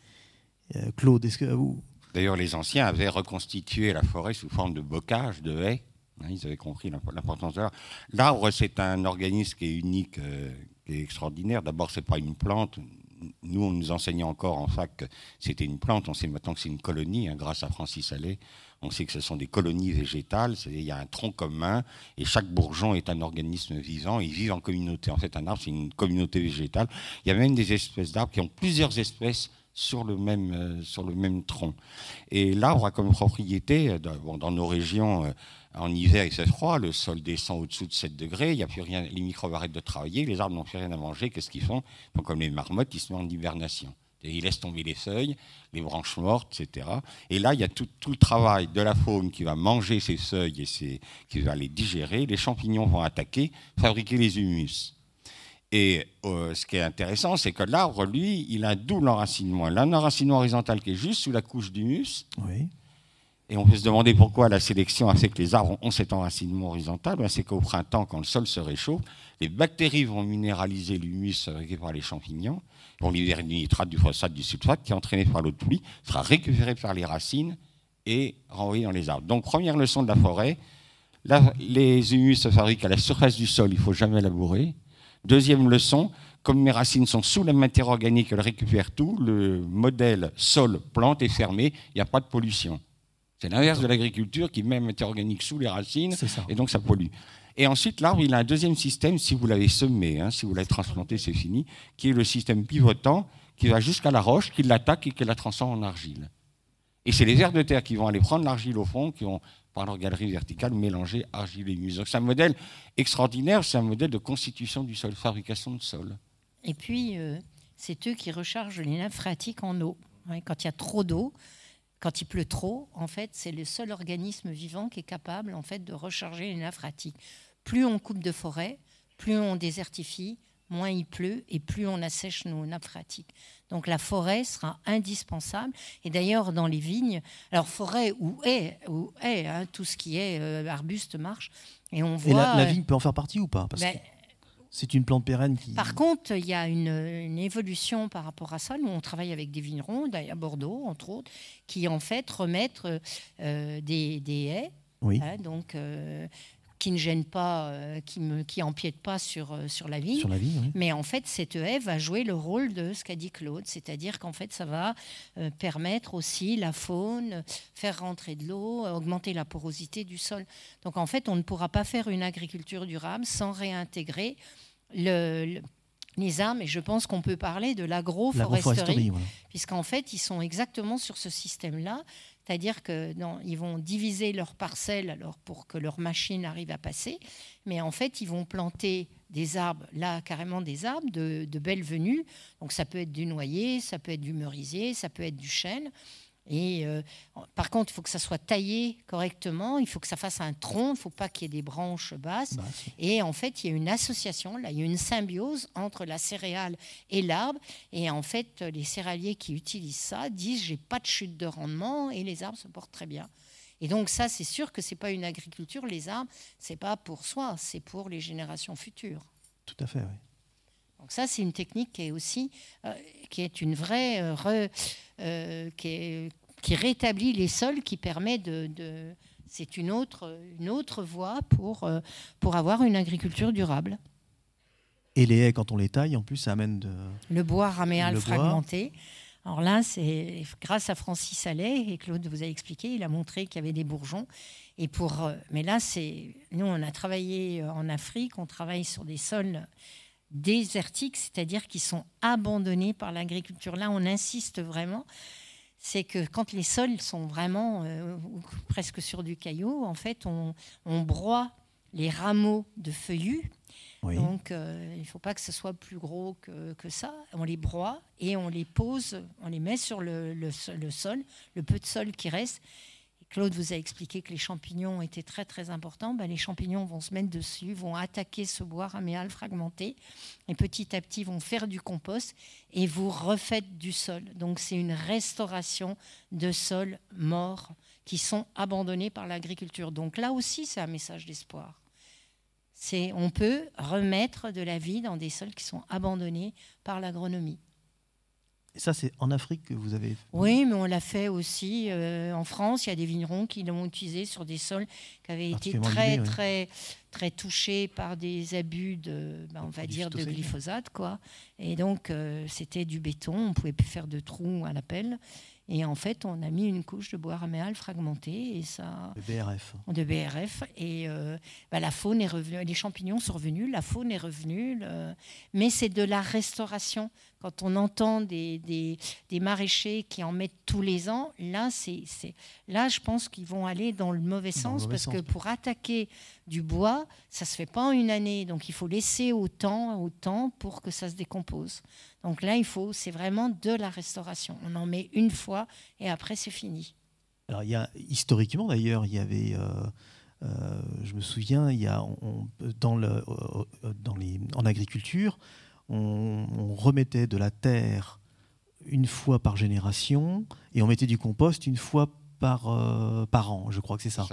euh, Claude, est-ce que vous? D'ailleurs, les anciens avaient reconstitué la forêt sous forme de bocage, de haies. Hein, ils avaient compris l'importance de l'arbre. L'arbre, c'est un organisme qui est unique, euh, qui est extraordinaire. D'abord, c'est pas une plante. Nous, on nous enseignait encore en fac que c'était une plante. On sait maintenant que c'est une colonie, hein, grâce à Francis Allais. On sait que ce sont des colonies végétales, il y a un tronc commun et chaque bourgeon est un organisme vivant. Ils vivent en communauté. En fait, un arbre, c'est une communauté végétale. Il y a même des espèces d'arbres qui ont plusieurs espèces sur le même, euh, tronc. Et l'arbre a comme propriété, euh, dans nos régions, euh, en hiver, il fait froid, le sol descend au-dessous de 7 degrés, il y a plus rien, les microbes arrêtent de travailler, les arbres n'ont plus rien à manger, qu'est-ce qu'ils font? Ils font comme les marmottes, ils se mettent en hibernation Et il laisse tomber les feuilles, les branches mortes, etc. Et là, il y a tout, le travail de la faune qui va manger ces feuilles et qui va les digérer. Les champignons vont attaquer, fabriquer les humus. Et euh, ce qui est intéressant, c'est que l'arbre, lui, il a un double enracinement. Il a un enracinement horizontal qui est juste sous la couche d'humus. Oui. Et on peut se demander pourquoi la sélection a fait que les arbres ont cet enracinement horizontal. Ben, c'est qu'au printemps, quand le sol se réchauffe, les bactéries vont minéraliser l'humus fabriqué par les champignons, vont libérer du nitrate, du phosphate, du sulfate, qui est entraîné par l'eau de pluie, sera récupéré par les racines et renvoyé dans les arbres. Donc, première leçon de la forêt, les humus se fabriquent à la surface du sol, il ne faut jamais labourer. Deuxième leçon, comme mes racines sont sous la matière organique, elles récupèrent tout, le modèle sol-plante est fermé, il n'y a pas de pollution. C'est l'inverse de l'agriculture qui met matière organique sous les racines et donc ça pollue. Et ensuite, l'arbre, il a un deuxième système, si vous l'avez semé, hein, si vous l'avez transplanté, c'est fini, qui est le système pivotant qui va jusqu'à la roche, qui l'attaque et qui la transforme en argile. Et c'est les vers de terre qui vont aller prendre l'argile au fond, qui vont, par leur galerie verticale, mélanger argile et humus. Donc c'est un modèle extraordinaire, c'est un modèle de constitution du sol, fabrication de sol. Et puis, euh, c'est eux qui rechargent les nappes phréatiques en eau. quand il y a trop d'eau, quand il pleut trop, en fait, c'est le seul organisme vivant qui est capable en fait de recharger les nappes phréatiques. Plus on coupe de forêt, plus on désertifie, moins il pleut et plus on assèche nos nappes phréatiques. Donc la forêt sera indispensable. Et d'ailleurs, dans les vignes, alors forêt ou haie, ou haie hein, tout ce qui est euh, arbuste marche. Et on voit. Et la, vigne peut en faire partie ou pas? Ben, c'est une plante pérenne qui. Par contre, il y a une, évolution par rapport à ça. Nous, on travaille avec des vignerons, à Bordeaux, entre autres, qui en fait remettent euh, des, haies. Oui. Hein, donc, euh, qui ne gênent pas, euh, qui ne qui empiètent pas sur, sur la vigne. Sur la vigne oui. Mais en fait, cette haie va jouer le rôle de ce qu'a dit Claude, c'est-à-dire qu'en fait, ça va permettre aussi la faune, faire rentrer de l'eau, augmenter la porosité du sol. Donc en fait, on ne pourra pas faire une agriculture durable sans réintégrer le, les arbres, et je pense qu'on peut parler de l'agroforesterie, puisqu'en fait, ils sont exactement sur ce système-là. C'est-à-dire qu'ils vont diviser leurs parcelles alors pour que leurs machines arrivent à passer, mais en fait, ils vont planter des arbres, là carrément des arbres de, de belle venue. Donc ça peut être du noyer, ça peut être du merisier, ça peut être du chêne. Et euh, par contre, il faut que ça soit taillé correctement, il faut que ça fasse un tronc, il ne faut pas qu'il y ait des branches basses. Et en fait, il y a une association, là, il y a une symbiose entre la céréale et l'arbre. Et en fait, les céréaliers qui utilisent ça disent j'ai pas de chute de rendement et les arbres se portent très bien. Et donc ça, c'est sûr que c'est pas une agriculture. Les arbres, c'est pas pour soi, c'est pour les générations futures. Tout à fait, oui. Donc ça, c'est une technique qui est aussi, euh, qui est une vraie, euh, euh, qui, qui, rétablit les sols, qui permet de, c'est une autre, une autre voie pour, pour avoir une agriculture durable. Et les haies, quand on les taille, en plus, ça amène de... Le bois raméal fragmenté. Alors là, c'est grâce à Francis Allais, et Claude vous a expliqué, il a montré qu'il y avait des bourgeons. Et pour, mais là, c'est nous, on a travaillé en Afrique, on travaille sur des sols désertiques, c'est-à-dire qui sont abandonnés par l'agriculture. Là, on insiste vraiment. C'est que quand les sols sont vraiment euh, presque sur du caillou, en fait, on, broie les rameaux de feuillus. Donc, euh, il ne faut pas que ce soit plus gros que, que, ça. On les broie et on les pose, on les met sur le, le sol, le peu de sol qui reste. Claude vous a expliqué que les champignons étaient très très importants. Ben, les champignons vont se mettre dessus, vont attaquer ce bois raméal fragmenté et petit à petit vont faire du compost et vous refaites du sol. Donc c'est une restauration de sols morts qui sont abandonnés par l'agriculture. Donc là aussi c'est un message d'espoir. C'est on peut remettre de la vie dans des sols qui sont abandonnés par l'agronomie. Et ça, c'est en Afrique que vous avez. Oui, mais on l'a fait aussi euh, en France. Il y a des vignerons qui l'ont utilisé sur des sols qui avaient été très, très, très touchés par des abus de, ben, on va dire, de glyphosate, quoi. Et donc, euh, c'était du béton. On pouvait plus faire de trous à la pelle. Et en fait, on a mis une couche de bois raméal fragmenté et ça. De BRF. De BRF. Et euh, bah, la faune est revenue, les champignons sont revenus, la faune est revenue. Mais c'est de la restauration. Quand on entend des, des, maraîchers qui en mettent tous les ans, là, c'est, là je pense qu'ils vont aller dans le mauvais sens parce que pour attaquer du bois, ça se fait pas en une année. Donc il faut laisser autant, autant pour que ça se décompose. Donc là, il faut, c'est vraiment de la restauration. On en met une fois et après c'est fini. Alors il y a historiquement d'ailleurs, il y avait euh, euh, je me souviens, il y a, dans le, euh, dans les, en agriculture, on, remettait de la terre une fois par génération et on mettait du compost une fois par, euh, par an. Je crois que c'est ça.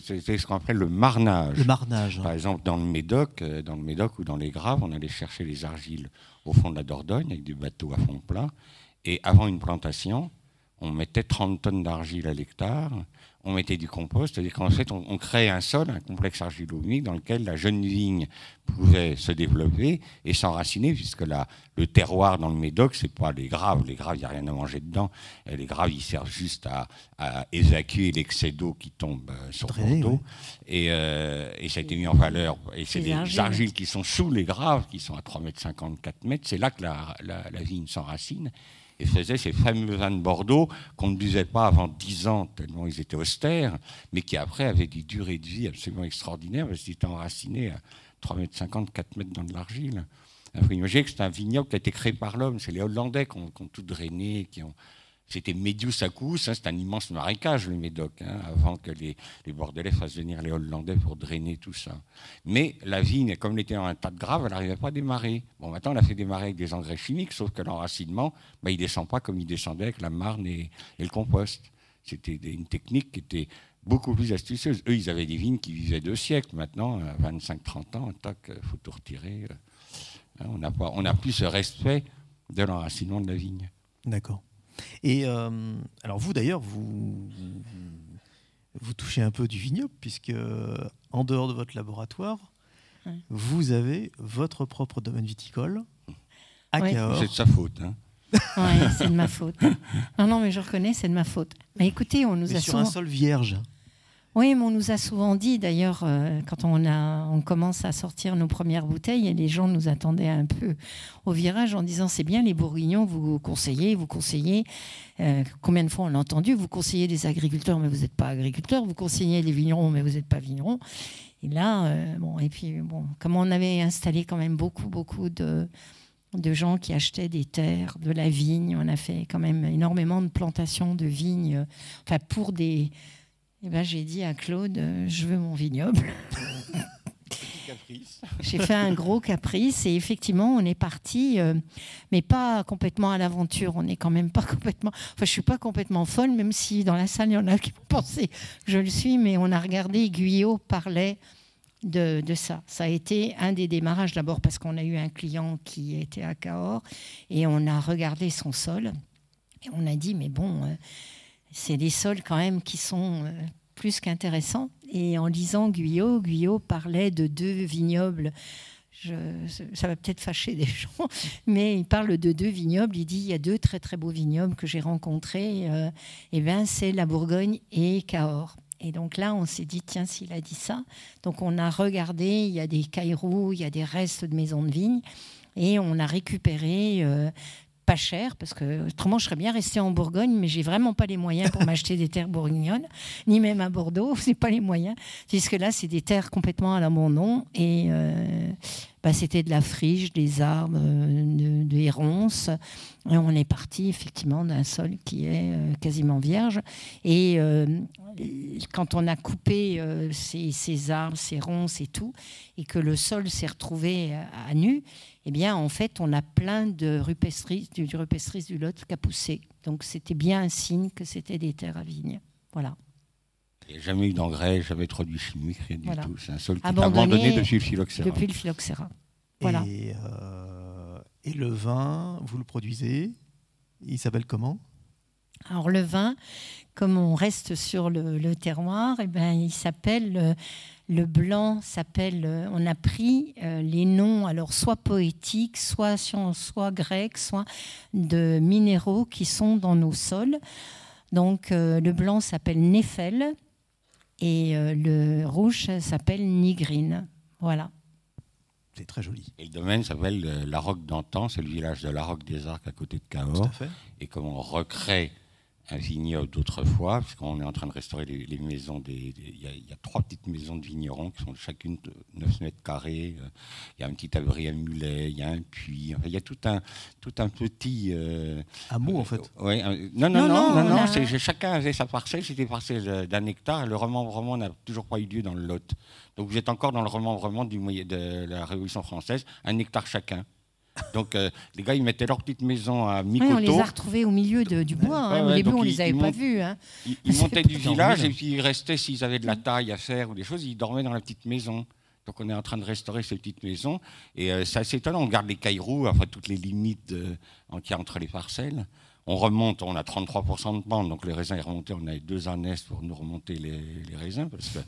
C'est ce qu'on appelle le marnage. Le marnage. Par exemple, dans le Médoc, dans le Médoc ou dans les Graves, on allait chercher les argiles au fond de la Dordogne avec des bateaux à fond plat. Et avant une plantation, on mettait 30 tonnes d'argile à l'hectare on mettait du compost, c'est-à-dire qu'en fait, on, créait un sol, un complexe argilo-humique dans lequel la jeune vigne pouvait se développer et s'enraciner, puisque la, le terroir dans le Médoc, c'est pas les graves. Les graves, il n'y a rien à manger dedans. les graves, ils servent juste à, évacuer l'excès d'eau qui tombe euh, sur le euh, Et, ça a été mis en valeur. Et c'est les argiles. qui sont sous les graves, qui sont à 3,50 mètres, 4 mètres. C'est là que la, la vigne s'enracine et faisait ces fameux vins de Bordeaux qu'on ne buvait pas avant 10 ans, tellement ils étaient austères, mais qui après avaient des durées de vie absolument extraordinaires parce qu'ils étaient enracinés à 3,50 mètres, 4 mètres dans de l'argile. Il faut imaginer que c'est un vignoble qui a été créé par l'homme. C'est les Hollandais qui ont, qui ont tout drainé, qui ont, c'était Medius Acus, hein, c'est un immense marécage, le Médoc, hein, avant que les, Bordelais fassent venir les Hollandais pour drainer tout ça. Mais la vigne, comme elle était dans un tas de graves, elle n'arrivait pas à démarrer. Bon, maintenant, on a fait démarrer avec des engrais chimiques, sauf que l'enracinement, bah, il ne descend pas comme il descendait avec la marne et, le compost. C'était une technique qui était beaucoup plus astucieuse. Eux, ils avaient des vignes qui vivaient deux siècles. Maintenant, à 25-30 ans, il faut tout retirer. Hein, on n'a plus ce respect de l'enracinement de la vigne. D'accord. Et euh, alors vous d'ailleurs, vous, vous touchez un peu du vignoble, puisque en dehors de votre laboratoire, vous avez votre propre domaine viticole à Cahors. C'est de sa faute. Hein. Oui, c'est de ma faute. Non, non, mais je reconnais, c'est de ma faute. Mais écoutez, on nous mais a sur un sol vierge. Oui, mais on nous a souvent dit, d'ailleurs, euh, quand on, a, on commence à sortir nos premières bouteilles, et les gens nous attendaient un peu au virage en disant c'est bien les bourguignons, vous conseillez, vous conseillez. Euh, combien de fois on l'a entendu Vous conseillez des agriculteurs, mais vous n'êtes pas agriculteur. Vous conseillez des vignerons, mais vous n'êtes pas vignerons. Et là, euh, bon, et puis, bon, comme on avait installé quand même beaucoup, beaucoup de de gens qui achetaient des terres, de la vigne. On a fait quand même énormément de plantations de vignes, enfin pour des, eh ben, j'ai dit à Claude, euh, je veux mon vignoble. J'ai fait un gros caprice et effectivement, on est parti, euh, mais pas complètement à l'aventure. On n'est quand même pas complètement. Enfin, je suis pas complètement folle, même si dans la salle, il y en a qui pensaient que je le suis, mais on a regardé, Guyot parlait de, de, ça. Ça a été un des démarrages d'abord parce qu'on a eu un client qui était à Cahors et on a regardé son sol et on a dit, mais bon. Euh, c'est des sols quand même qui sont euh, plus qu'intéressants. Et en lisant Guyot, Guyot parlait de deux vignobles. ça va peut-être fâcher des gens, mais il parle de deux vignobles. Il dit il y a deux très très beaux vignobles que j'ai rencontrés. et euh, eh ben c'est la Bourgogne et Cahors. Et donc là, on s'est dit, tiens, s'il a dit ça. Donc on a regardé, il y a des cailloux, il y a des restes de maisons de vigne. Et on a récupéré euh, pas cher, parce que autrement je serais bien restée en Bourgogne, mais j'ai vraiment pas les moyens pour m'acheter des terres bourguignonnes, ni même à Bordeaux, c'est pas les moyens. Puisque là, c'est des terres complètement à l'abandon et euh, bah, c'était de la friche, des arbres, euh, des ronces. Et on est parti effectivement d'un sol qui est euh, quasiment vierge. Et quand on a coupé ces, arbres, ces ronces et tout, et que le sol s'est retrouvé à nu, eh bien, en fait, on a plein de rupestris, du, rupestris du Lot qui a poussé. Donc, c'était bien un signe que c'était des terres à vigne. Voilà. Il n'y a jamais eu d'engrais, jamais trop de chimique, rien du tout. C'est un sol qui est abandonné depuis le phylloxéra. Depuis le phylloxéra. Voilà. Euh, et, le vin, vous le produisez? Il s'appelle comment? Alors, le vin, comme on reste sur le, terroir, eh ben, il s'appelle. Euh, Le blanc s'appelle, euh, on a pris euh, les noms, alors soit poétiques, soit, soit grecs, soit de minéraux qui sont dans nos sols. Donc euh, le blanc s'appelle Néphel et le rouge s'appelle Nigrine. Voilà. C'est très joli. Et le domaine s'appelle La Roque d'antan, c'est le village de La Roque des Arcs à côté de Cahors. Et comme on recrée un vignoble d'autrefois, puisqu'on est en train de restaurer les, maisons. Des, il, y a, trois petites maisons de vignerons qui sont chacune de 9 mètres carrés. Euh, il y a un petit abri à mulet, il y a un puits. il y a tout un, tout un petit. Euh, Hameau, en fait Oui. non, non, non, non, non, chacun avait sa parcelle. C'était parcelle d'un hectare. Le remembrement n'a toujours pas eu lieu dans le Lot. Donc vous êtes encore dans le remembrement du, de la Révolution française, un hectare chacun. Donc euh, les gars, ils mettaient leur petite maison à mi on les a retrouvés au milieu du bois. Hein. au début, on ne les avait pas vus. Hein. Ils, montaient du village et puis ils restaient, s'ils avaient de la taille à faire ou des choses, ils dormaient dans la petite maison. Donc on est en train de restaurer ces petites maisons. Et euh, c'est assez étonnant. On garde les cailloux, enfin toutes les limites qu'il y a entre les parcelles. On remonte, on a 33% de pente, donc les raisins ils remontaient. On a deux années pour nous remonter les, les raisins parce que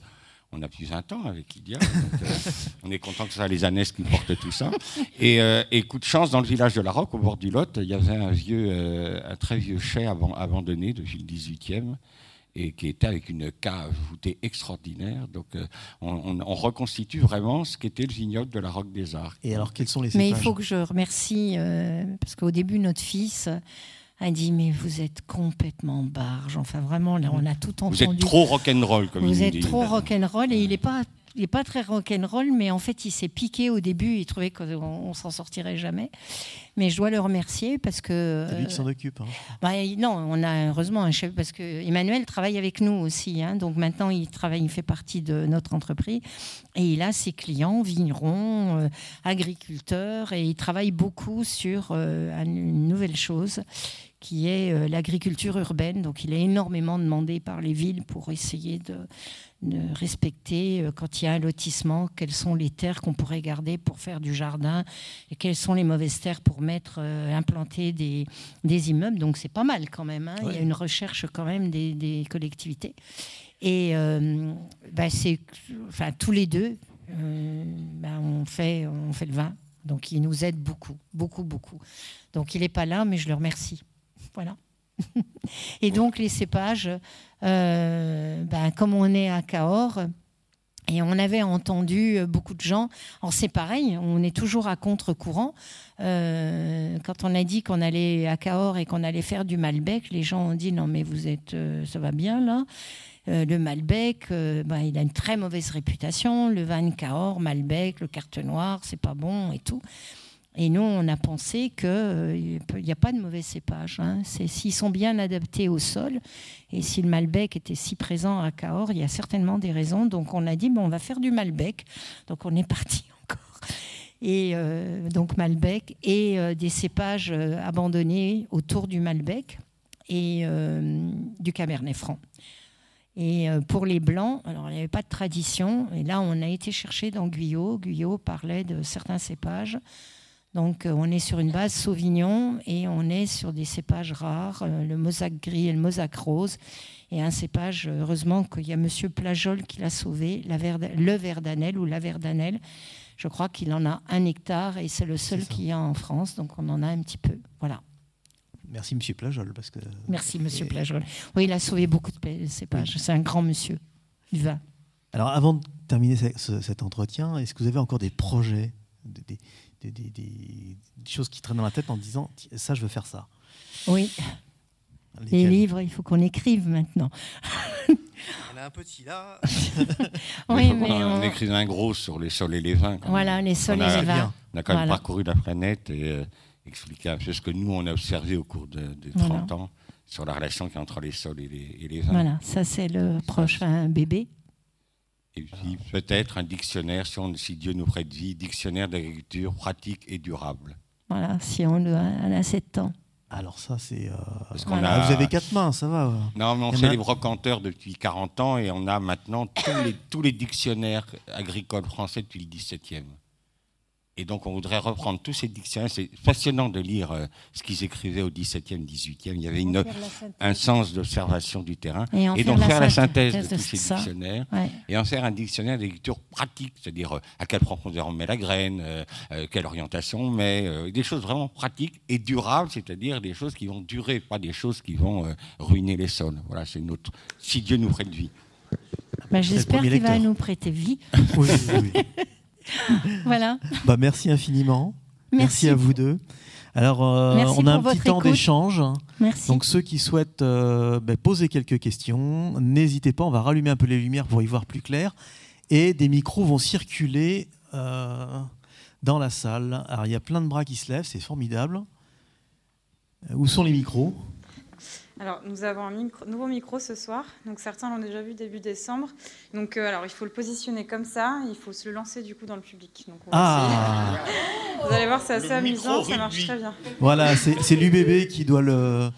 on a plus 20 ans avec Lydia. Euh, on est content que ce soit les Annès qui portent tout ça. Euh, et, coup de chance, dans le village de la Roque, au bord du Lot, il y avait un, vieux, euh, un très vieux chai abandonné depuis le 18e et qui était avec une cave voûtée extraordinaire. Donc, on, reconstitue vraiment ce qu'était le vignoble de la Roque des Arts. Et alors, quels sont les Mais il faut que je remercie, parce qu'au début, notre fils a dit mais vous êtes complètement barge. Enfin vraiment, là, on a tout entendu. Vous êtes trop rock'n'roll, comme Vous êtes trop rock'n'roll et il n'est pas il n'est pas très rock'n'roll, mais en fait, il s'est piqué au début. Il trouvait qu'on s'en sortirait jamais. Mais je dois le remercier parce que. C'est lui qui s'en occupe. Hein. Bah, non, on a heureusement un chef parce que Emmanuel travaille avec nous aussi. Hein. donc maintenant, il travaille, il fait partie de notre entreprise et il a ses clients vignerons, euh, agriculteurs et il travaille beaucoup sur euh, une nouvelle chose qui est euh, l'agriculture urbaine. Donc il est énormément demandé par les villes pour essayer de, respecter, euh, quand il y a un lotissement, quelles sont les terres qu'on pourrait garder pour faire du jardin et quelles sont les mauvaises terres pour mettre, euh, implanter des, des immeubles. Donc c'est pas mal quand même. Hein. Il y a une recherche quand même des, collectivités. Et bah, c'est, enfin, tous les deux, bah, on, fait, on fait le vin. Donc il nous aide beaucoup, beaucoup, beaucoup. Donc il n'est pas là, mais je le remercie. Voilà. et donc les cépages, euh, ben, comme on est à Cahors, et on avait entendu beaucoup de gens. C'est pareil, on est toujours à contre-courant. Euh, quand on a dit qu'on allait à Cahors et qu'on allait faire du Malbec, les gens ont dit non mais vous êtes, euh, ça va bien là. le Malbec, ben, il a une très mauvaise réputation. Le vin de Cahors, Malbec, le carte noire, c'est pas bon et tout. Et nous, on a pensé qu'il n'y euh, a pas de mauvais cépages. Hein. S'ils sont bien adaptés au sol, et si le Malbec était si présent à Cahors, il y a certainement des raisons. Donc on a dit, bon, on va faire du Malbec. Donc on est parti encore. Et euh, donc Malbec et euh, des cépages abandonnés autour du Malbec et du Cabernet Franc. Et pour les blancs, alors il n'y avait pas de tradition. Et là, on a été chercher dans Guyot. Guyot parlait de certains cépages. Donc euh, on est sur une base Sauvignon et on est sur des cépages rares, euh, le mosaque gris et le mosaque rose. Et un cépage, heureusement qu'il y a Monsieur Plajol qui l'a sauvé, la le verdanel ou la verdanelle. Je crois qu'il en a un hectare et c'est le seul qu'il y a en France, donc on en a un petit peu. Voilà. Merci Monsieur Plajol. Parce que... Merci Monsieur Plajol. Oui, il a sauvé beaucoup de cépages. C'est un grand monsieur du vin. Alors avant de terminer cet entretien, est-ce que vous avez encore des projets des, des, choses qui traînent dans la tête en disant ça, je veux faire ça. Oui. Les livres, il faut qu'on écrive maintenant. On a un petit là. oui, mais on, écrit un gros sur les sols et les vins. Voilà, les sols et les vins. On a quand même parcouru la planète et euh, expliqué un peu ce que nous, on a observé au cours de, 30 ans sur la relation qui entre les sols et les, et les vins. Voilà, ça c'est le prochain bébé. Et puis peut-être un dictionnaire, si, on, si, Dieu nous prête vie, dictionnaire d'agriculture pratique et durable. Voilà, si on, a assez de temps. Alors ça, c'est... Euh... A... Vous avez quatre mains, ça va. Non, mais on fait les brocanteurs depuis 40 ans et on a maintenant tous les, tous les dictionnaires agricoles français depuis le 17e. Et donc, on voudrait reprendre tous ces dictionnaires. C'est passionnant de lire euh, ce qu'ils écrivaient au XVIIe, XVIIIe. Il y avait une, un sens d'observation du terrain. Et, donc, faire la synthèse, synthèse de tous ces ça. dictionnaires. Ouais. Et en faire un dictionnaire de lecture pratique, c'est-à-dire euh, à quelle profondeur on met la graine, euh, euh, quelle orientation on met, euh, des choses vraiment pratiques et durables, c'est-à-dire des choses qui vont durer, pas des choses qui vont euh, ruiner les sols. Voilà, c'est notre. Si Dieu nous prête vie. Bah, J'espère qu'il va nous prêter vie. Oui, oui, oui. Voilà. Bah, merci infiniment. Merci, Merci. à vous deux. Alors, euh, on a un petit temps d'échange. Merci. Donc, ceux qui souhaitent euh, ben, poser quelques questions, n'hésitez pas. On va rallumer un peu les lumières pour y voir plus clair. Et des micros vont circuler euh, dans la salle. Alors, il y a plein de bras qui se lèvent. C'est formidable. Où sont les micros? Alors, nous avons un micro- nouveau micro ce soir. Donc, certains l'ont déjà vu début décembre. Donc, euh, alors, il faut le positionner comme ça. Il faut se le lancer du coup dans le public. Donc, on va Ah. Vous allez voir, c'est assez Le amusant. Ça marche très bien. Voilà, c'est l'UBB qui doit le.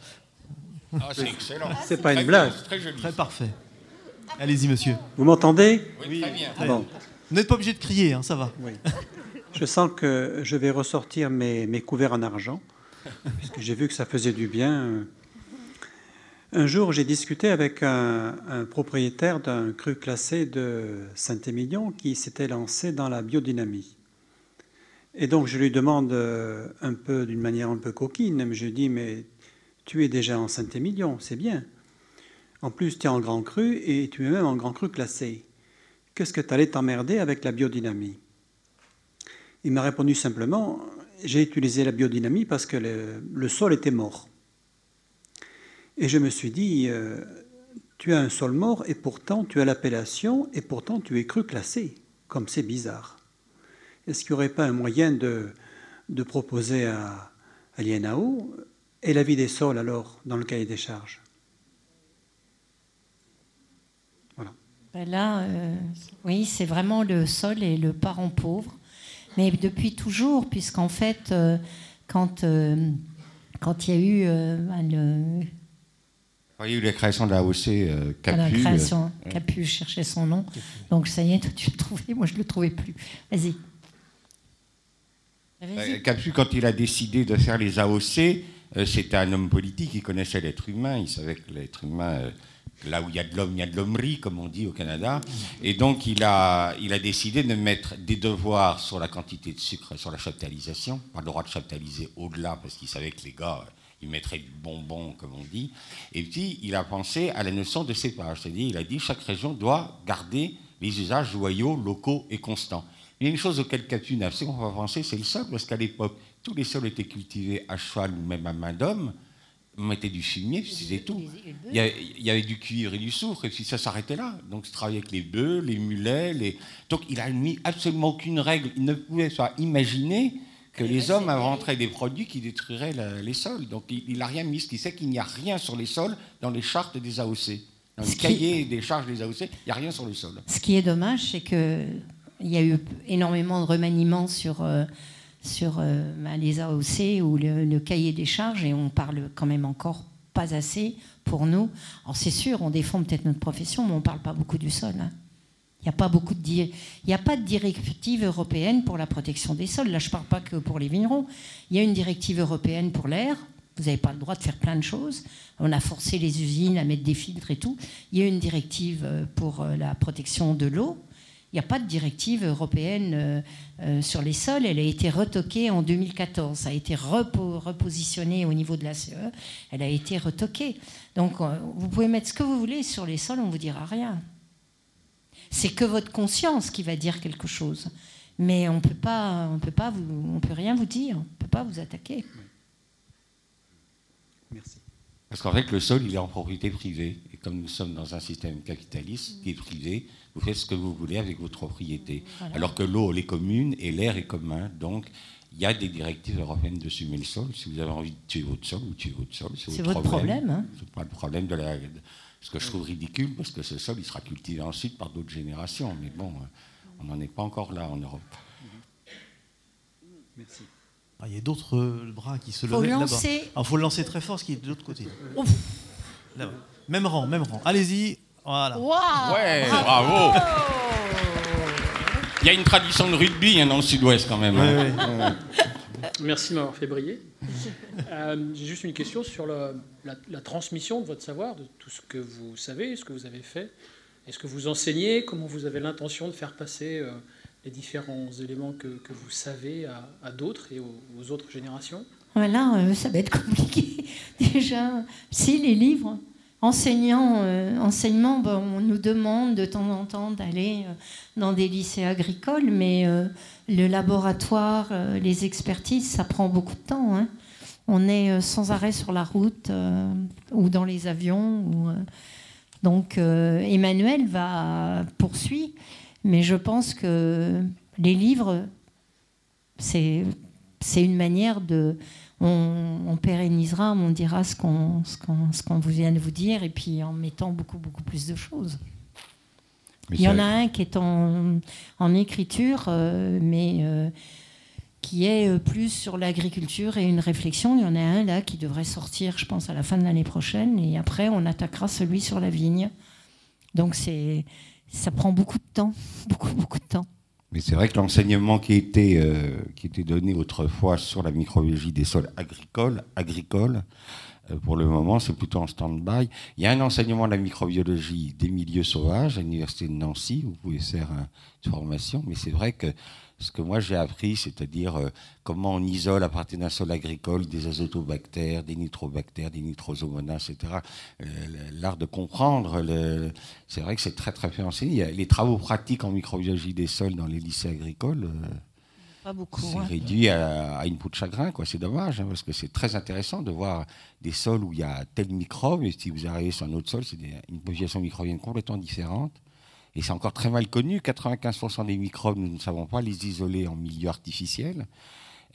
Ah, c'est excellent. C'est pas une blague. Très joli. Très parfait. Allez-y, monsieur. Vous m'entendez Oui, très bien. Bon, Vous n'êtes pas obligé de crier, hein, ça va. oui. Je sens que je vais ressortir mes, mes couverts en argent, puisque j'ai vu que ça faisait du bien. Un jour, j'ai discuté avec un, propriétaire d'un cru classé de Saint-Émilion qui s'était lancé dans la biodynamie. Et donc, je lui demande euh, un peu, d'une manière un peu coquine, mais je lui dis, mais tu es déjà en Saint-Émilion, c'est bien. En plus, tu es en grand cru et tu es même en grand cru classé. Qu'est-ce que tu allais t'emmerder avec la biodynamie? Il m'a répondu simplement, j'ai utilisé la biodynamie parce que le sol était mort. Et je me suis dit, euh, tu as un sol mort et pourtant tu as l'appellation et pourtant tu es cru classé. Comme c'est bizarre. Est-ce qu'il n'y aurait pas un moyen de, proposer à, l'INAO et la vie des sols alors dans le cahier des charges? Ben là, euh, oui, c'est vraiment le sol et le parent pauvre. Mais depuis toujours, puisqu'en fait, euh, quand, quand il y a eu euh, le- Il y a eu la création de la AOC euh, à la Capu. création, Capu cherchait son nom. Donc ça y est, toi tu l'as trouvé, moi je ne le trouvais plus. Vas-y. Vas-y. Euh, Capu, quand il a décidé de faire les AOC, euh, c'était un homme politique, il connaissait l'être humain, il savait que l'être humain, euh, là où il y a de l'homme, il y a de l'hommerie, comme on dit au Canada. Et donc, il a, il a décidé de mettre des devoirs sur la quantité de sucre, sur la chaptalisation. Pas le droit de chaptaliser au-delà, parce qu'il savait que les gars, ils mettraient du bonbon, comme on dit. Et puis, il a pensé à la notion de cépage. C'est-à-dire, il a dit chaque région doit garder les usages joyaux, locaux et constants. Il y a une chose auquel Capu n'a absolument pas pensé, c'est le sol, parce qu'à l'époque, tous les sols étaient cultivés à cheval ou même à main d'homme. On mettait du fumier, puis c'était tout. Il y, avait, il y avait du cuivre et du soufre, et puis ça s'arrêtait là. Donc, il travaillait avec les bœufs, les mulets. Les... Donc, il n'a mis absolument aucune règle. Il ne pouvait pas imaginer que les hommes inventeraient des produits qui détruiraient la- les sols. Donc, il n'a rien mis. Ce qui sait qu'il n'y a rien sur les sols dans les chartes des AOC. Dans le Ce qui- cahier des charges des AOC, il n'y a rien sur le sol. Ce qui est dommage, c'est que il y a eu énormément de remaniements sur, euh, sur euh, bah, les AOC ou le, le cahier des charges et on parle quand même encore pas assez pour nous. Alors c'est sûr, on défend peut-être notre profession, mais on ne parle pas beaucoup du sol. hein. Il n'y a pas beaucoup de directive européenne pour la protection des sols. Là, je ne parle pas que pour les vignerons. Il y a une directive européenne pour l'air. Vous n'avez pas le droit de faire plein de choses. On a forcé les usines à mettre des filtres et tout. Il y a une directive euh, pour euh, la protection de l'eau. Il n'y a pas de directive européenne euh, sur les sols. Elle a été retoquée en 2014. Ça a été repo- repositionné au niveau de la CE. Elle a été retoquée. Donc, vous pouvez mettre ce que vous voulez sur les sols, on ne vous dira rien. C'est que votre conscience qui va dire quelque chose. Mais on peut pas, on peut pas vous, on peut rien vous dire. On peut pas vous attaquer. Merci. Parce qu'en fait, le sol, il est en propriété privée. Et comme nous sommes dans un système capitaliste qui est privé, vous faites ce que vous voulez avec votre propriété. Voilà. Alors que l'eau, elle est commune et l'air est commun. Donc, il y a des directives européennes de sumer le sol. Si vous avez envie de tuer votre sol, vous tuez votre sol. C'est votre problème. hein. C'est pas le problème de la. Ce que je trouve ridicule, parce que ce sol, il sera cultivé ensuite par d'autres générations. Mais bon, euh, on n'en est pas encore là en Europe. Merci. Ah, Il y a d'autres euh, bras qui se Faut lèvent là-bas. lancer. Il faut le lancer très fort, ce qui est de l'autre côté. Même rang, même rang. Allez-y. Voilà. Waouh Ouais, bravo Il y a une tradition de rugby hein, dans le sud-ouest quand même. Hein. Merci de m'avoir fait briller. Euh, j'ai juste une question sur la, transmission de votre savoir, de tout ce que vous savez, ce que vous avez fait. Est-ce que vous enseignez? Comment vous avez l'intention de faire passer euh, les différents éléments que, vous savez à, d'autres et aux, autres générations? Voilà, euh, ça va être compliqué. Déjà, si les livres, enseignants, enseignement, on nous demande de temps en temps d'aller dans des lycées agricoles, mais le laboratoire, euh, les expertises, ça prend beaucoup de temps. Hein. On est euh, sans arrêt sur la route euh, ou dans les avions. Donc Emmanuel va poursuivre, mais je pense que les livres, c'est une manière de... On, pérennisera, on dira ce qu'on vous vient de vous dire, et puis en mettant beaucoup, beaucoup plus de choses. Il y en a un qui est en, écriture, euh, mais euh, qui est euh, plus sur l'agriculture et une réflexion. Il y en a un là qui devrait sortir, je pense, à la fin de l'année prochaine. Et après, on attaquera celui sur la vigne. Donc c'est, ça prend beaucoup de temps, beaucoup, beaucoup de temps. Mais c'est vrai que l'enseignement qui était, qui était donné autrefois sur la microbiologie des sols agricoles, agricoles euh, pour le moment, c'est plutôt en stand-by. Il y a un enseignement de la microbiologie des milieux sauvages à l'université de Nancy. Vous pouvez faire une formation, mais c'est vrai que ce que moi j'ai appris, c'est-à-dire euh, comment on isole à partir d'un sol agricole des azotobactères, des nitrobactères, des nitrosomonas, etc. Euh, l'art de comprendre, c'est vrai que c'est très très bien enseigné. les travaux pratiques en microbiologie des sols dans les lycées agricoles. C'est réduit à, une peau de chagrin, quoi. C'est dommage, hein, parce que c'est très intéressant de voir des sols où il y a tel microbe, et si vous arrivez sur un autre sol, c'est une population microbienne complètement différente. Et c'est encore très mal connu. 95% des microbes, nous ne savons pas les isoler en milieu artificiel.